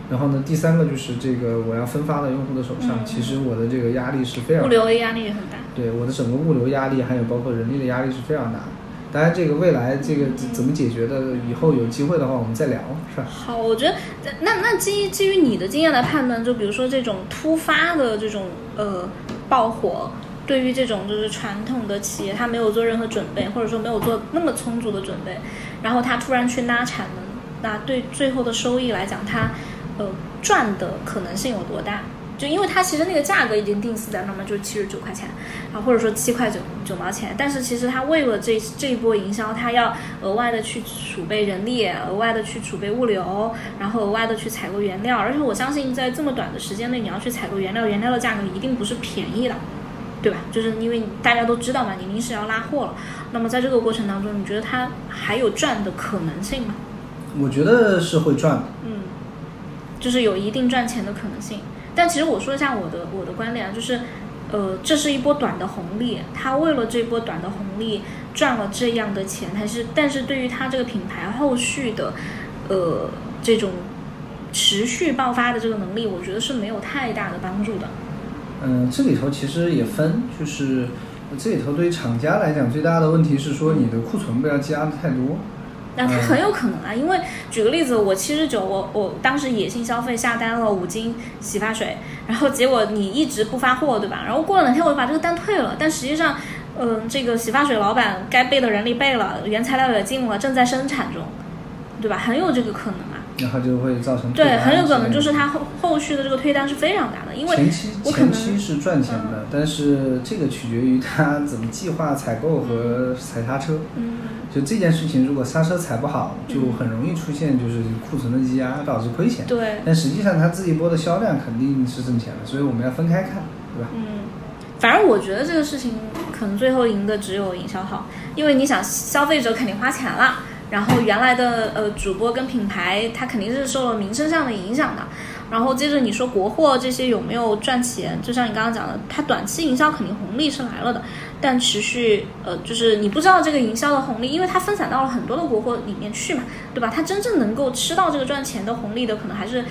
然后呢，第三个就是这个我要分发到用户的手上，嗯其实我的这个压力是非常物流的压力也很大。对我的整个物流压力，还有包括人力的压力是非常大的。当然，这个未来这个怎怎么解决的，以后有机会的话我们再聊，是吧？好，我觉得那那基基于你的经验来判断，就比如说这种突发的这种呃爆火，对于这种就是传统的企业，它没有做任何准备，或者说没有做那么充足的准备，然后它突然去拉产能，那对最后的收益来讲，它呃赚的可能性有多大？就因为它其实那个价格已经定死在那么就是七十九块钱，啊或者说七块九九毛钱，但是其实它为了这这一波营销，它要额外的去储备人力，额外的去储备物流，然后额外的去采购原料，而且我相信在这么短的时间内，你要去采购原料，原料的价格一定不是便宜的。对吧？就是因为大家都知道嘛，你临时要拉货了。那么在这个过程当中，你觉得它还有赚的可能性吗？我觉得是会赚的。嗯，就是有一定赚钱的可能性。但其实我说一下我的我的观点啊，就是，呃，这是一波短的红利，他为了这波短的红利赚了这样的钱，还是但是对于他这个品牌后续的，呃，这种持续爆发的这个能力，我觉得是没有太大的帮助的。嗯，这里头其实也分，就是这里头对于厂家来讲，最大的问题是说你的库存不要积压的太多。那它很有可能啊，因为举个例子，我七十九，我我当时野性消费下单了五斤洗发水，然后结果你一直不发货，对吧？然后过了两天我就把这个单退了，但实际上，嗯、这个洗发水老板该备的人力备了，原材料也进了，正在生产中，对吧？很有这个可能啊。然后就会造成对，很有可能就是他后后续的这个推单是非常大的，因为前期前期是赚钱的，但是这个取决于他怎么计划采购和踩刹车。嗯就这件事情，如果刹车踩不好，就很容易出现就是库存的积压，导致亏钱。对，但实际上他自己播的销量肯定是挣钱的，所以我们要分开看，对吧？嗯，反正我觉得这个事情可能最后赢的只有营销号，因为你想消费者肯定花钱了，然后原来的呃主播跟品牌他肯定是受了名声上的影响的，然后接着你说国货这些有没有赚钱？就像你刚刚讲的，它短期营销肯定红利是来了的，但持续呃，就是你不知道这个营销的红利，因为它分散到了很多的国货里面去嘛，对吧？它真正能够吃到这个赚钱的红利的，可能还是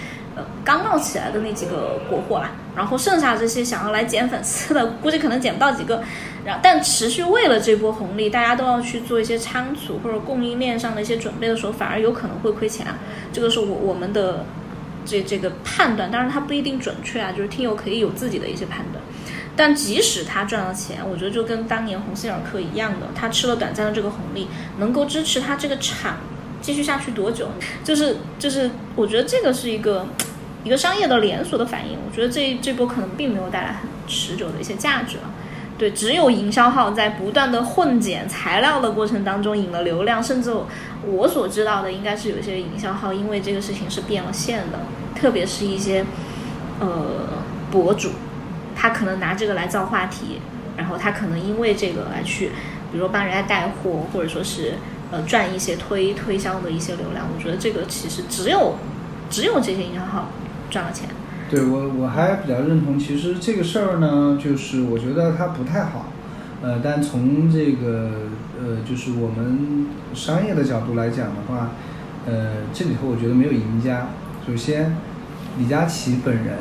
刚冒起来的那几个国货啦。然后剩下这些想要来捡粉丝的，估计可能捡不到几个。然后，但持续为了这波红利，大家都要去做一些仓储或者供应链上的一些准备的时候，反而有可能会亏钱啊。这个是我我们的。这这个判断，当然它不一定准确啊，就是听友可以有自己的一些判断。但即使他赚了钱，我觉得就跟当年鸿星尔克一样的，他吃了短暂的这个红利，能够支持他这个厂继续下去多久？就是就是，我觉得这个是一个一个商业的连锁的反应。我觉得这这波可能并没有带来很持久的一些价值了。对，只有营销号在不断的混剪材料的过程当中引了流量，甚至我所知道的，应该是有些营销号因为这个事情是变了线的。特别是一些呃博主，他可能拿这个来造话题，然后他可能因为这个来去，比如说帮人家带货，或者说是呃赚一些推推销的一些流量。我觉得这个其实只有只有这些营销号赚了钱。对我我还比较认同，其实这个事儿呢，就是我觉得它不太好，呃，但从这个呃就是我们商业的角度来讲的话，呃，这里头我觉得没有赢家。首先。李佳琦本人，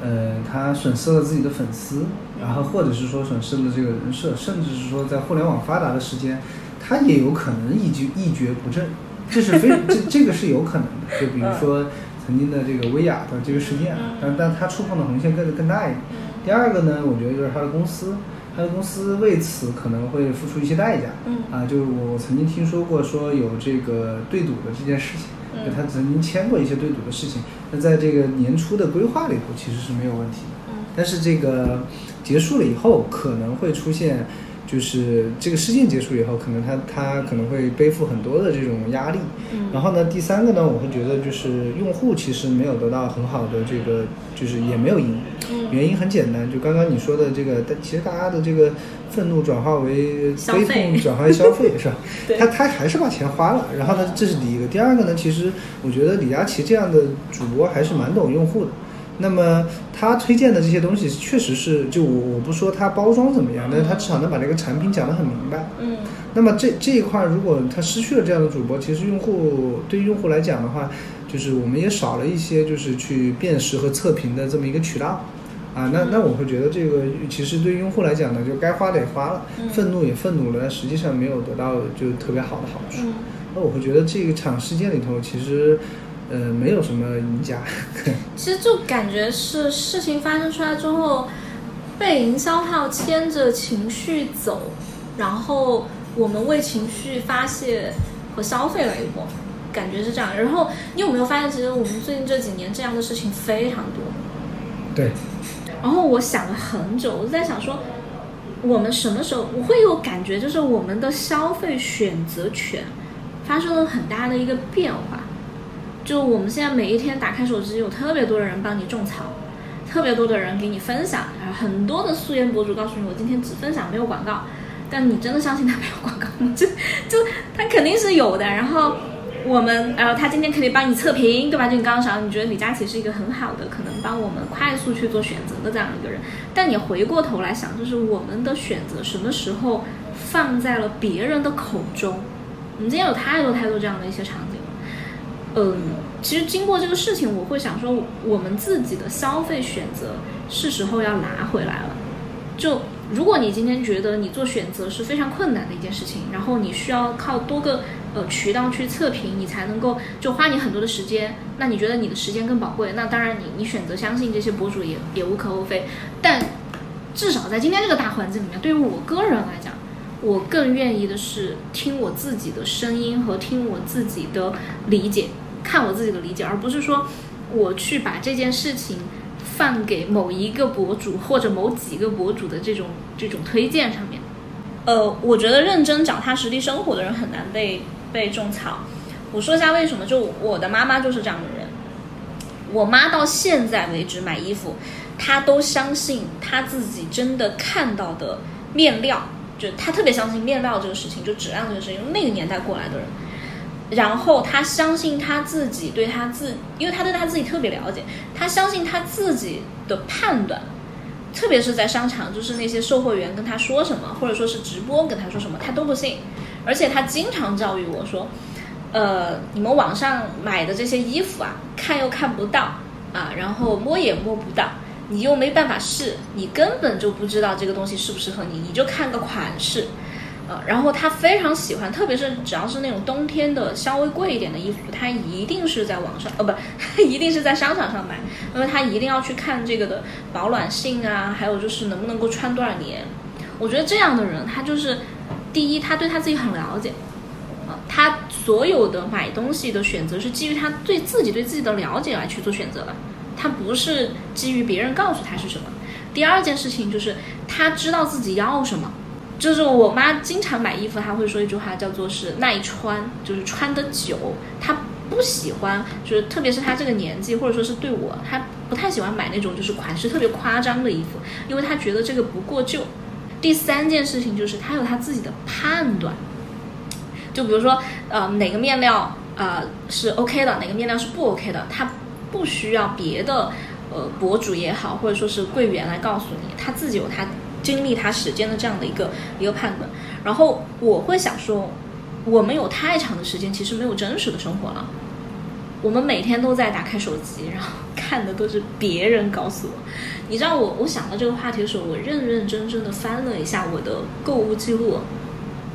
呃，他损失了自己的粉丝，然后或者是说损失了这个人设，甚至是说在互联网发达的时间，他也有可能一蹶一蹶不振，这是非 这这个是有可能的。就比如说曾经的这个薇娅的这个事件，但但他触碰的红线更更大一点。第二个呢，我觉得就是他的公司，他的公司为此可能会付出一些代价。啊，就是我曾经听说过说有这个对赌的这件事情。就他曾经签过一些对赌的事情，那在这个年初的规划里头其实是没有问题的。但是这个结束了以后，可能会出现。就是这个事件结束以后，可能他他可能会背负很多的这种压力。嗯。然后呢，第三个呢，我会觉得就是用户其实没有得到很好的这个，就是也没有赢。嗯。原因很简单，就刚刚你说的这个，但其实大家的这个愤怒转化为悲痛，转化为消费，是吧？他他还是把钱花了。然后呢，这是第一个。第二个呢，其实我觉得李佳琦这样的主播还是蛮懂用户的。那么他推荐的这些东西确实是，就我我不说他包装怎么样，但是他至少能把这个产品讲得很明白。嗯。那么这这一块，如果他失去了这样的主播，其实用户对于用户来讲的话，就是我们也少了一些就是去辨识和测评的这么一个渠道。啊，那那我会觉得这个其实对于用户来讲呢，就该花的也花了，愤怒也愤怒了，但实际上没有得到就特别好的好处。那我会觉得这个场事件里头其实。呃，没有什么赢家。其实就感觉是事情发生出来之后，被营销号牵着情绪走，然后我们为情绪发泄和消费了一波，感觉是这样。然后你有没有发现，其实我们最近这几年这样的事情非常多。对。然后我想了很久，我在想说，我们什么时候我会有感觉，就是我们的消费选择权发生了很大的一个变化。就我们现在每一天打开手机，有特别多的人帮你种草，特别多的人给你分享，很多的素颜博主告诉你，我今天只分享没有广告，但你真的相信他没有广告吗？就就他肯定是有的。然后我们，然后他今天可以帮你测评，对吧？就你刚刚想，你觉得李佳琦是一个很好的，可能帮我们快速去做选择的这样一个人。但你回过头来想，就是我们的选择什么时候放在了别人的口中？我们今天有太多太多这样的一些场景。嗯，其实经过这个事情，我会想说，我们自己的消费选择是时候要拿回来了。就如果你今天觉得你做选择是非常困难的一件事情，然后你需要靠多个呃渠道去测评，你才能够就花你很多的时间，那你觉得你的时间更宝贵，那当然你你选择相信这些博主也也无可厚非。但至少在今天这个大环境里面，对于我个人来讲。我更愿意的是听我自己的声音和听我自己的理解，看我自己的理解，而不是说我去把这件事情放给某一个博主或者某几个博主的这种这种推荐上面。呃，我觉得认真脚踏实地生活的人很难被被种草。我说一下为什么，就我的妈妈就是这样的人。我妈到现在为止买衣服，她都相信她自己真的看到的面料。就他特别相信面料这个事情，就质量这个事情。那个年代过来的人，然后他相信他自己对他自，因为他对他自己特别了解，他相信他自己的判断，特别是在商场，就是那些售货员跟他说什么，或者说是直播跟他说什么，他都不信。而且他经常教育我说，呃，你们网上买的这些衣服啊，看又看不到啊，然后摸也摸不到，你又没办法试，你根本就不知道这个东西适不适合你，你就看个款式。呃，然后他非常喜欢，特别是只要是那种冬天的稍微贵一点的衣服，他一定是在网上，呃，不，一定是在商场上买，因为他一定要去看这个的保暖性啊，还有就是能不能够穿多少年。我觉得这样的人，他就是第一，他对他自己很了解，啊，他所有的买东西的选择是基于他对自己对自己的了解来去做选择的，他不是基于别人告诉他是什么。第二件事情就是他知道自己要什么。就是我妈经常买衣服，她会说一句话，叫做是耐穿，就是穿得久。她不喜欢，就是特别是她这个年纪，或者说是对我，她不太喜欢买那种就是款式特别夸张的衣服，因为她觉得这个不过旧。第三件事情就是她有她自己的判断，就比如说呃哪个面料呃是 OK 的，哪个面料是不 OK 的，她不需要别的呃博主也好，或者说是柜员来告诉你，他自己有他。经历他时间的这样的一个一个判断，然后我会想说，我们有太长的时间其实没有真实的生活了，我们每天都在打开手机，然后看的都是别人告诉我。你知道我我想到这个话题的时候，我认认真真的翻了一下我的购物记录，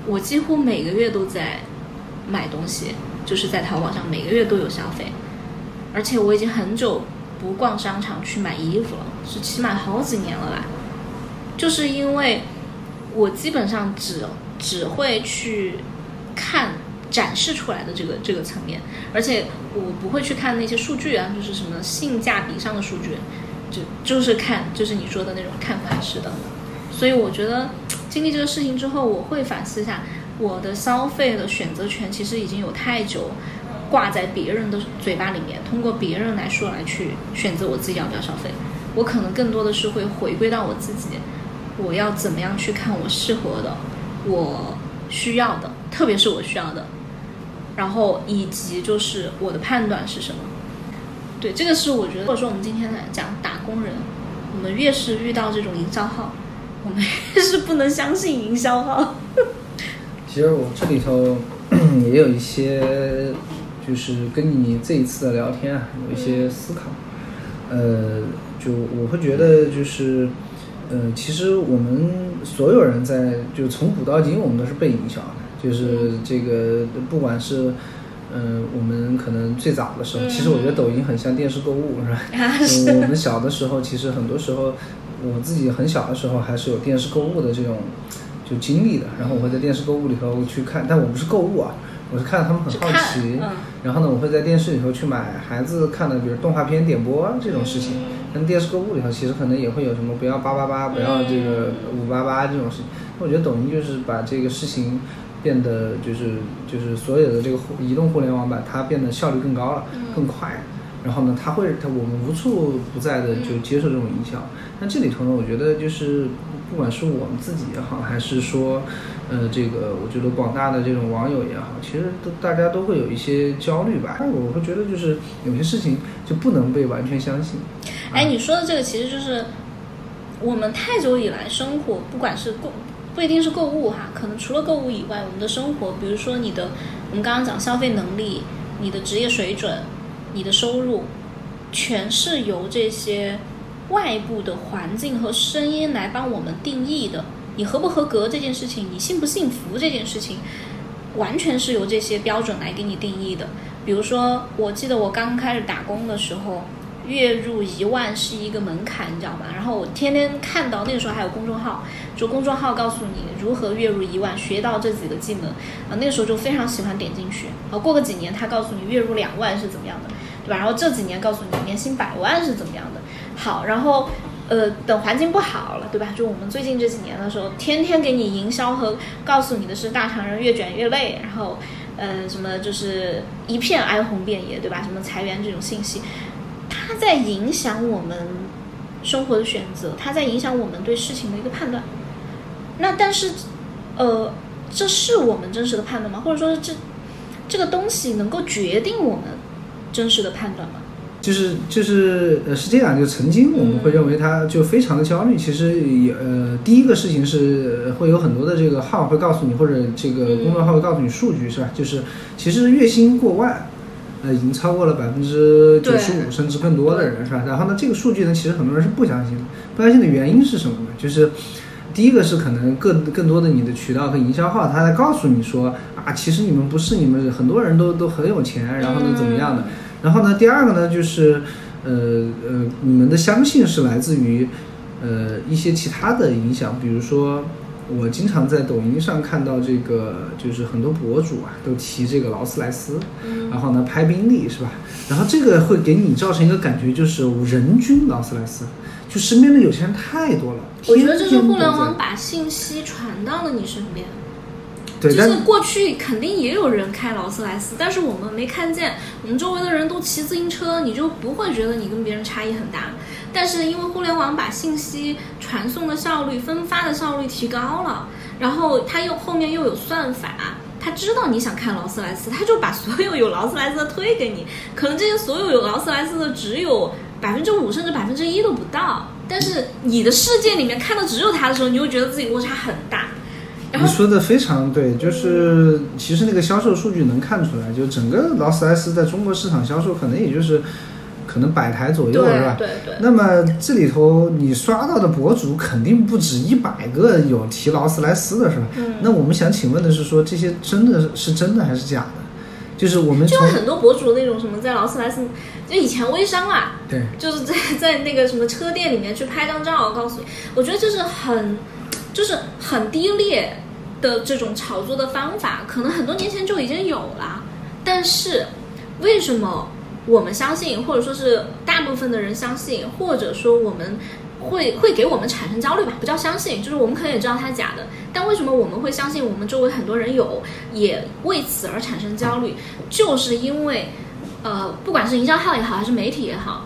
我几乎每个月都在买东西，就是在淘宝上每个月都有消费，而且我已经很久不逛商场去买衣服了，是起码好几年了吧。就是因为，我基本上只只会去看展示出来的这个这个层面，而且我不会去看那些数据啊，就是什么性价比上的数据，就就是看就是你说的那种看款式的。所以我觉得经历这个事情之后，我会反思一下我的消费的选择权，其实已经有太久挂在别人的嘴巴里面，通过别人来说来去选择我自己要不要消费。我可能更多的是会回归到我自己。我要怎么样去看我适合的，我需要的，特别是我需要的，然后以及就是我的判断是什么？对，这个是我觉得，或者说我们今天来讲打工人，我们越是遇到这种营销号，我们越是不能相信营销号。其实我这里头 也有一些，就是跟你这一次的聊天啊，有一些思考。呃，就我会觉得就是。呃，其实我们所有人在就从古到今，我们都是被影响的。就是这个，不管是，嗯，我们可能最早的时候，其实我觉得抖音很像电视购物，是吧？我们小的时候，其实很多时候，我自己很小的时候还是有电视购物的这种就经历的。然后我会在电视购物里头去看，但我不是购物啊，我是看他们很好奇。然后呢，我会在电视里头去买孩子看的，比如动画片点播这种事情。跟电视购物里头，其实可能也会有什么不要八八八，不要这个五八八这种事情。我觉得抖音就是把这个事情变得就是就是所有的这个移动互联网把它变得效率更高了，更快。然后呢，它会它我们无处不在的就接受这种营销。那这里头呢，我觉得就是不管是我们自己也好，还是说。呃，这个我觉得广大的这种网友也好，其实都大家都会有一些焦虑吧。但我会觉得就是有些事情就不能被完全相信。哎，你说的这个其实就是我们太久以来生活，不管是购不一定是购物哈，可能除了购物以外，我们的生活，比如说你的我们刚刚讲消费能力、你的职业水准、你的收入，全是由这些外部的环境和声音来帮我们定义的。你合不合格这件事情，你幸不幸福这件事情，完全是由这些标准来给你定义的。比如说，我记得我刚开始打工的时候，月入一万是一个门槛，你知道吧？然后我天天看到那个时候还有公众号，就公众号告诉你如何月入一万，学到这几个技能啊。那个时候就非常喜欢点进去。啊，过个几年，他告诉你月入两万是怎么样的，对吧？然后这几年告诉你年薪百万是怎么样的。好，然后。呃，等环境不好了，对吧？就我们最近这几年的时候，天天给你营销和告诉你的是大厂人越卷越累，然后，呃，什么就是一片哀鸿遍野，对吧？什么裁员这种信息，它在影响我们生活的选择，它在影响我们对事情的一个判断。那但是，呃，这是我们真实的判断吗？或者说这这个东西能够决定我们真实的判断吗？就是就是呃是这样，就曾经我们会认为他就非常的焦虑，其实也呃第一个事情是会有很多的这个号会告诉你，或者这个公众号会告诉你数据是吧？就是其实月薪过万，呃已经超过了百分之九十五甚至更多的人是吧？然后呢这个数据呢其实很多人是不相信的，不相信的原因是什么呢？就是第一个是可能更更多的你的渠道和营销号他在告诉你说啊其实你们不是你们很多人都都很有钱，然后呢怎么样的？然后呢，第二个呢，就是，呃呃，你们的相信是来自于，呃一些其他的影响，比如说，我经常在抖音上看到这个，就是很多博主啊都提这个劳斯莱斯，然后呢拍宾利是吧？然后这个会给你造成一个感觉，就是人均劳斯莱斯，就身边的有钱人太多了。我觉得这是互联网把信息传到了你身边。对，就是过去肯定也有人开劳斯莱斯，但是我们没看见，我们周围的人都骑自行车，你就不会觉得你跟别人差异很大。但是因为互联网把信息传送的效率、分发的效率提高了，然后它又后面又有算法，他知道你想看劳斯莱斯，他就把所有有劳斯莱斯的推给你。可能这些所有有劳斯莱斯的只有百分之五甚至百分之一都不到，但是你的世界里面看到只有他的时候，你会觉得自己落差很大。你说的非常对，就是其实那个销售数据能看出来，就整个劳斯莱斯在中国市场销售可能也就是可能百台左右是吧？对对。那么这里头你刷到的博主肯定不止一百个有提劳斯莱斯的是吧？嗯那我们想请问的是说这些真的是真的还是假的？就是我们就有很多博主那种什么在劳斯莱斯，就以前微商啊，对 就是在在那个什么车店里面去拍张照，告诉你，我觉得这是很，就是很低劣的这种炒作的方法，可能很多年前就已经有了，但是为什么我们相信，或者说是大部分的人相信，或者说我们会会给我们产生焦虑吧？不叫相信，就是我们可能也知道它假的，但为什么我们会相信我们周围很多人有，也为此而产生焦虑？就是因为，呃，不管是营销号也好，还是媒体也好，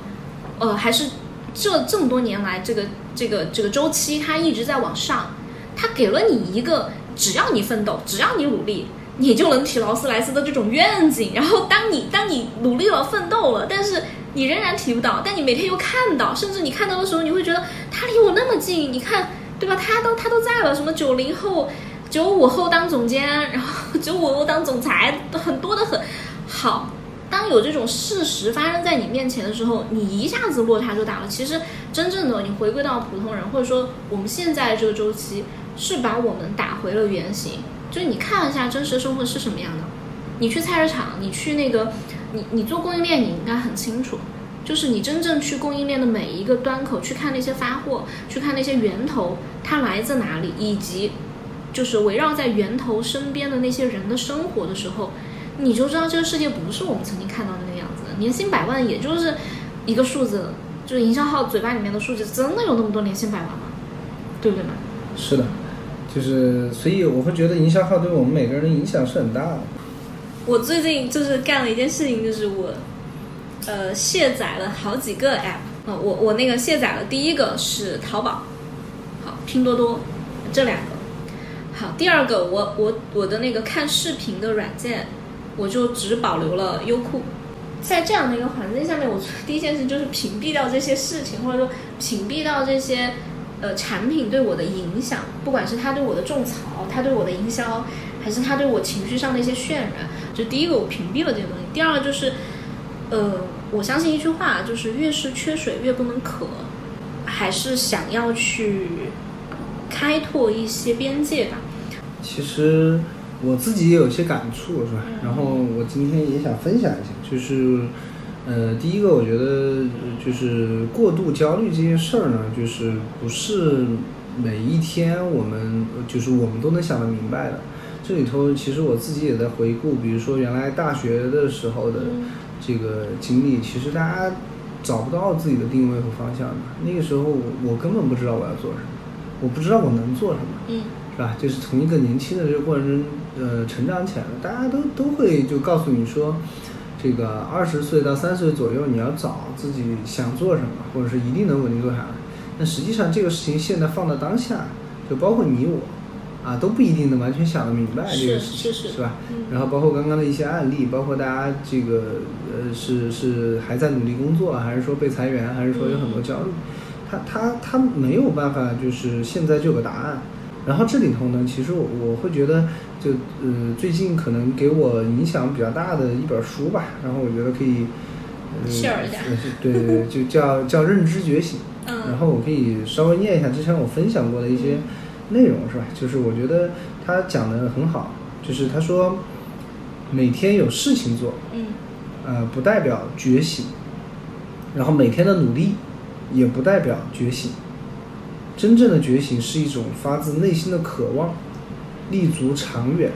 呃，还是这这么多年来这个这个这个周期，它一直在往上，他给了你一个只要你奋斗，只要你努力。你就能提劳斯莱斯的这种愿景，然后当你当你努力了、奋斗了，但是你仍然提不到，但你每天又看到，甚至你看到的时候，你会觉得他离我那么近，你看对吧？他都他都在了，什么九零后、九五后当总监，然后九五后当总裁，很多的很好。当有这种事实发生在你面前的时候，你一下子落差就大了。其实真正的你回归到普通人，或者说我们现在这个周期，是把我们打回了原形。就是你看一下真实的生活是什么样的，你去菜市场，你去那个，你你做供应链，你应该很清楚，就是你真正去供应链的每一个端口，去看那些发货，去看那些源头，它来自哪里，以及就是围绕在源头身边的那些人的生活的时候，你就知道这个世界不是我们曾经看到的那个样子。年薪百万也就是一个数字，就是营销号嘴巴里面的数字，真的有那么多年薪百万吗？对不对嘛？是的，就是所以我会觉得营销号对我们每个人的影响是很大的。我最近就是干了一件事情，就是我呃卸载了好几个 app。呃，我我那个卸载了第一个是淘宝，好拼多多这两个。好，第二个我我我的那个看视频的软件，我就只保留了优酷。在这样的一个环境下面，我 第一件事就是屏蔽掉这些事情，或者说屏蔽掉这些呃产品对我的影响，不管是它对我的种草，它对我的营销，还是它对我情绪上的一些渲染。就第一个我屏蔽了这些东西，第二个就是呃，我相信一句话，就是越是缺水越不能渴，还是想要去开拓一些边界吧。其实我自己也有一些感触，是吧？嗯然后我今天也想分享一下，就是，呃，第一个我觉得呃就是过度焦虑这件事儿呢，就是不是每一天我们就是我们都能想得明白的。这里头其实我自己也在回顾，比如说原来大学的时候的嗯这个经历，其实大家找不到自己的定位和方向的。那个时候我我根本不知道我要做什么，我不知道我能做什么。嗯是吧？就是从一个年轻的这个过程中，呃，成长起来的，大家都都会就告诉你说，这个二十岁到三十岁左右，你要找自己想做什么，或者是一定能稳定做下来。那实际上这个事情现在放到当下，就包括你我，啊，都不一定能完全想得明白这个事情，是是吧？嗯然后包括刚刚的一些案例，包括大家这个呃是是还在努力工作，还是说被裁员，还是说有很多焦虑，他他他没有办法就是现在就有个答案。然后这里头呢，其实我我会觉得就呃最近可能给我影响比较大的一本书吧，然后我觉得可以。呃 Share 一下呃是对对对，就叫叫认知觉醒。嗯然后我可以稍微念一下之前我分享过的一些内容，是吧？就是我觉得他讲的很好，就是他说每天有事情做，嗯呃，不代表觉醒，然后每天的努力也不代表觉醒。真正的觉醒是一种发自内心的渴望，立足长远，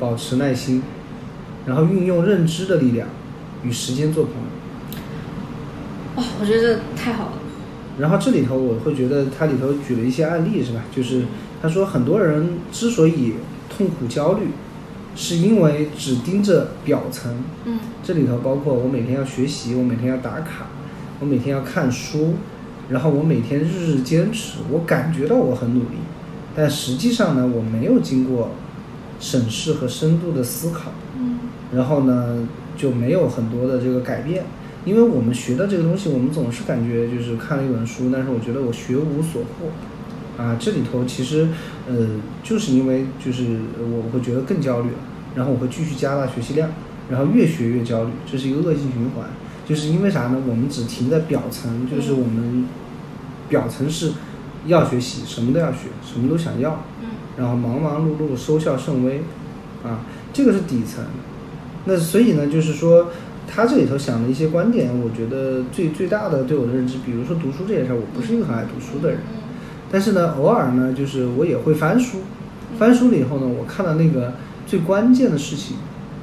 保持耐心，然后运用认知的力量与时间做朋友。哇、我觉得太好了。然后这里头我会觉得它里头举了一些案例，是吧？就是他说很多人之所以痛苦焦虑，是因为只盯着表层。嗯这里头包括我每天要学习，我每天要打卡，我每天要看书，然后我每天日日坚持，我感觉到我很努力，但实际上呢，我没有经过审视和深度的思考。嗯。然后呢就没有很多的这个改变，因为我们学的这个东西，我们总是感觉就是看了一本书，但是我觉得我学无所获，啊，这里头其实呃就是因为就是我会觉得更焦虑了，然后我会继续加大学习量，然后越学越焦虑，这是一个恶性循环，就是因为啥呢？我们只停在表层，就是我们表层是要学习，什么都要学，什么都想要，嗯。然后忙忙碌碌，收效甚微，啊，这个是底层。那所以呢，就是说，他这里头想的一些观点，我觉得最最大的对我的认知，比如说读书这件事儿，我不是一个很爱读书的人，嗯。但是呢，偶尔呢，就是我也会翻书，翻书了以后呢，我看到那个最关键的事情，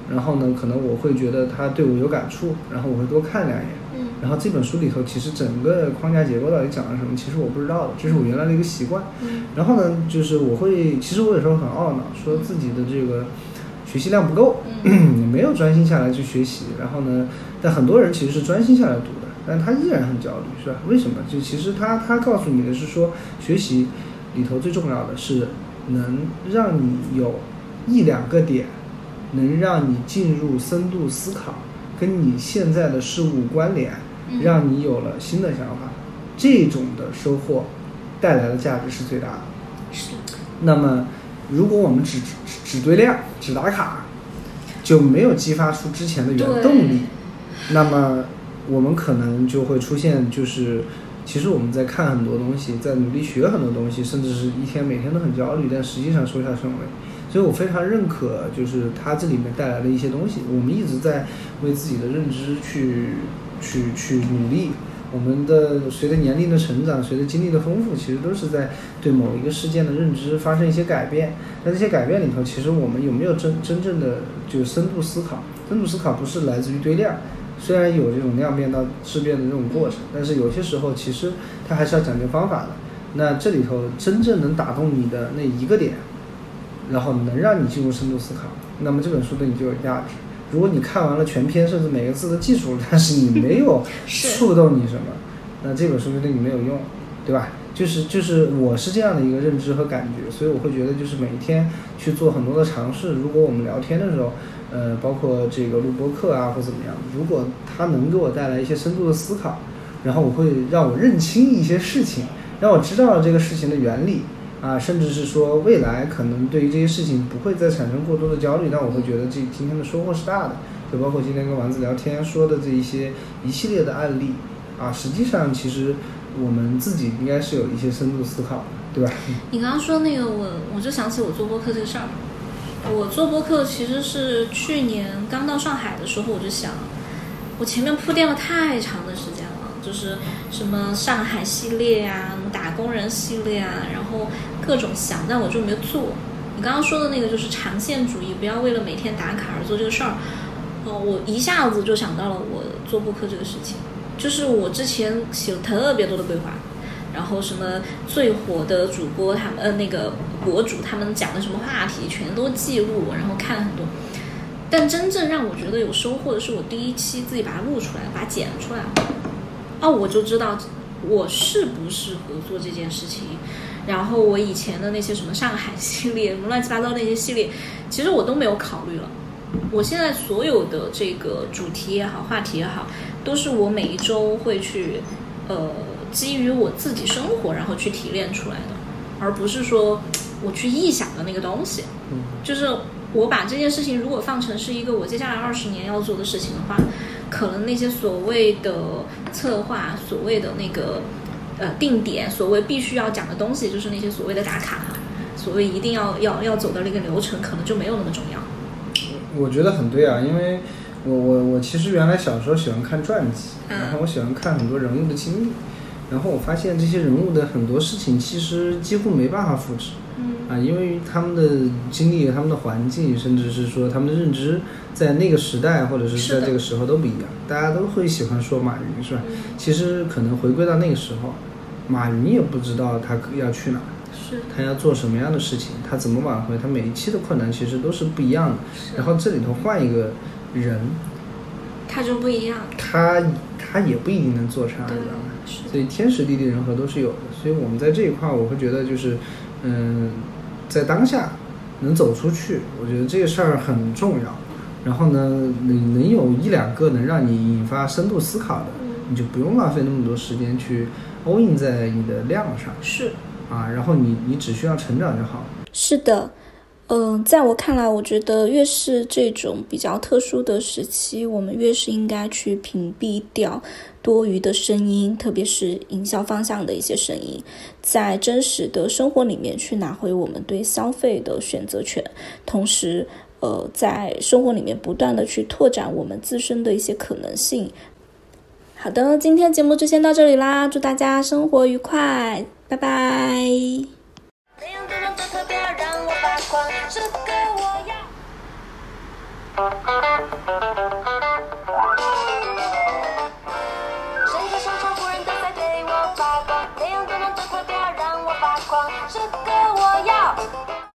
然后呢，可能我会觉得他对我有感触，然后我会多看两眼。嗯然后这本书里头，其实整个框架结构到底讲了什么，其实我不知道的，这是我原来的一个习惯。嗯然后呢，就是我会，其实我有时候很懊恼，说自己的这个学习量不够，嗯 没有专心下来去学习。然后呢，但很多人其实是专心下来读的，但他依然很焦虑，是吧？为什么？就其实他他告诉你的是说，学习里头最重要的是能让你有一两个点，能让你进入深度思考，跟你现在的事物关联，嗯让你有了新的想法，这种的收获带来的价值是最大的。是那么，如果我们只只只堆量、只打卡，就没有激发出之前的原动力，那么我们可能就会出现，就是其实我们在看很多东西，在努力学很多东西，甚至是一天每天都很焦虑，但实际上收效甚微。所以我非常认可，就是它这里面带来的一些东西。我们一直在为自己的认知去去去努力。我们的随着年龄的成长，随着经历的丰富，其实都是在对某一个事件的认知发生一些改变。那这些改变里头，其实我们有没有真真正的就深度思考？深度思考不是来自于堆量，虽然有这种量变到质变的这种过程，但是有些时候其实它还是要讲究方法的。那这里头真正能打动你的那一个点，然后能让你进入深度思考，那么这本书对你就有价值。如果你看完了全篇，甚至每个字都记住了，但是你没有 触动你什么，那这本书就对你没有用，对吧？就是就是我是这样的一个认知和感觉，所以我会觉得就是每一天去做很多的尝试。如果我们聊天的时候，呃，包括这个录播课啊或怎么样，如果它能给我带来一些深度的思考，然后我会让我认清一些事情，让我知道了这个事情的原理啊，甚至是说未来可能对于这些事情不会再产生过多的焦虑，但我会觉得这今天的收获是大的。就包括今天跟丸子聊天说的这一些一系列的案例啊，实际上其实我们自己应该是有一些深度思考，对吧？你刚刚说那个，我我就想起我做播客这个事儿。我做播客其实是去年刚到上海的时候，我就想，我前面铺垫了太长的时间，就是什么上海系列啊、打工人系列啊，然后各种想，但我就没做。你刚刚说的那个就是长线主义，不要为了每天打卡而做这个事儿。哦，我一下子就想到了我做播客这个事情，就是我之前写了特别多的规划，然后什么最火的主播他们呃那个博主他们讲的什么话题全都记录，然后看了很多。但真正让我觉得有收获的是我第一期自己把它录出来，把它剪出来，哦，我就知道我适不适合做这件事情，然后我以前的那些什么上海系列，什么乱七八糟那些系列，其实我都没有考虑了。我现在所有的这个主题也好，话题也好，都是我每一周会去，呃，基于我自己生活，然后去提炼出来的，而不是说我去臆想的那个东西。嗯，就是我把这件事情如果放成是一个我接下来二十年要做的事情的话，可能那些所谓的策划，所谓的那个呃定点，所谓必须要讲的东西，就是那些所谓的打卡哈，所谓一定要要要走的那个流程，可能就没有那么重要。我觉得很对啊，因为我我我其实原来小时候喜欢看传记，嗯然后我喜欢看很多人物的经历，然后我发现这些人物的很多事情其实几乎没办法复制。嗯啊，因为他们的经历、他们的环境，甚至是说他们的认知，在那个时代或者是在这个时候都不一样。大家都会喜欢说马云，是吧？嗯，其实可能回归到那个时候，马云也不知道他要去哪儿，是他要做什么样的事情，他怎么挽回，他每一期的困难其实都是不一样的。然后这里头换一个人，他就不一样。他他也不一定能做成，对你知道吗？所以天时地利人和都是有的。所以我们在这一块儿，我会觉得就是，嗯，在当下能走出去，我觉得这个事儿很重要。然后呢，你能有一两个能让你引发深度思考的，嗯你就不用浪费那么多时间去 all in 在你的量上是。啊。然后你你只需要成长就好。是的，嗯、在我看来，我觉得越是这种比较特殊的时期，我们越是应该去屏蔽掉多余的声音，特别是营销方向的一些声音，在真实的生活里面去拿回我们对消费的选择权，同时，呃，在生活里面不断的去拓展我们自身的一些可能性。好的，今天节目就先到这里啦，祝大家生活愉快，拜拜。那样的人都特别让我发狂，这个我要。身着上穿夫人的在对我发光，那样的人都特别让我发狂，这个我要。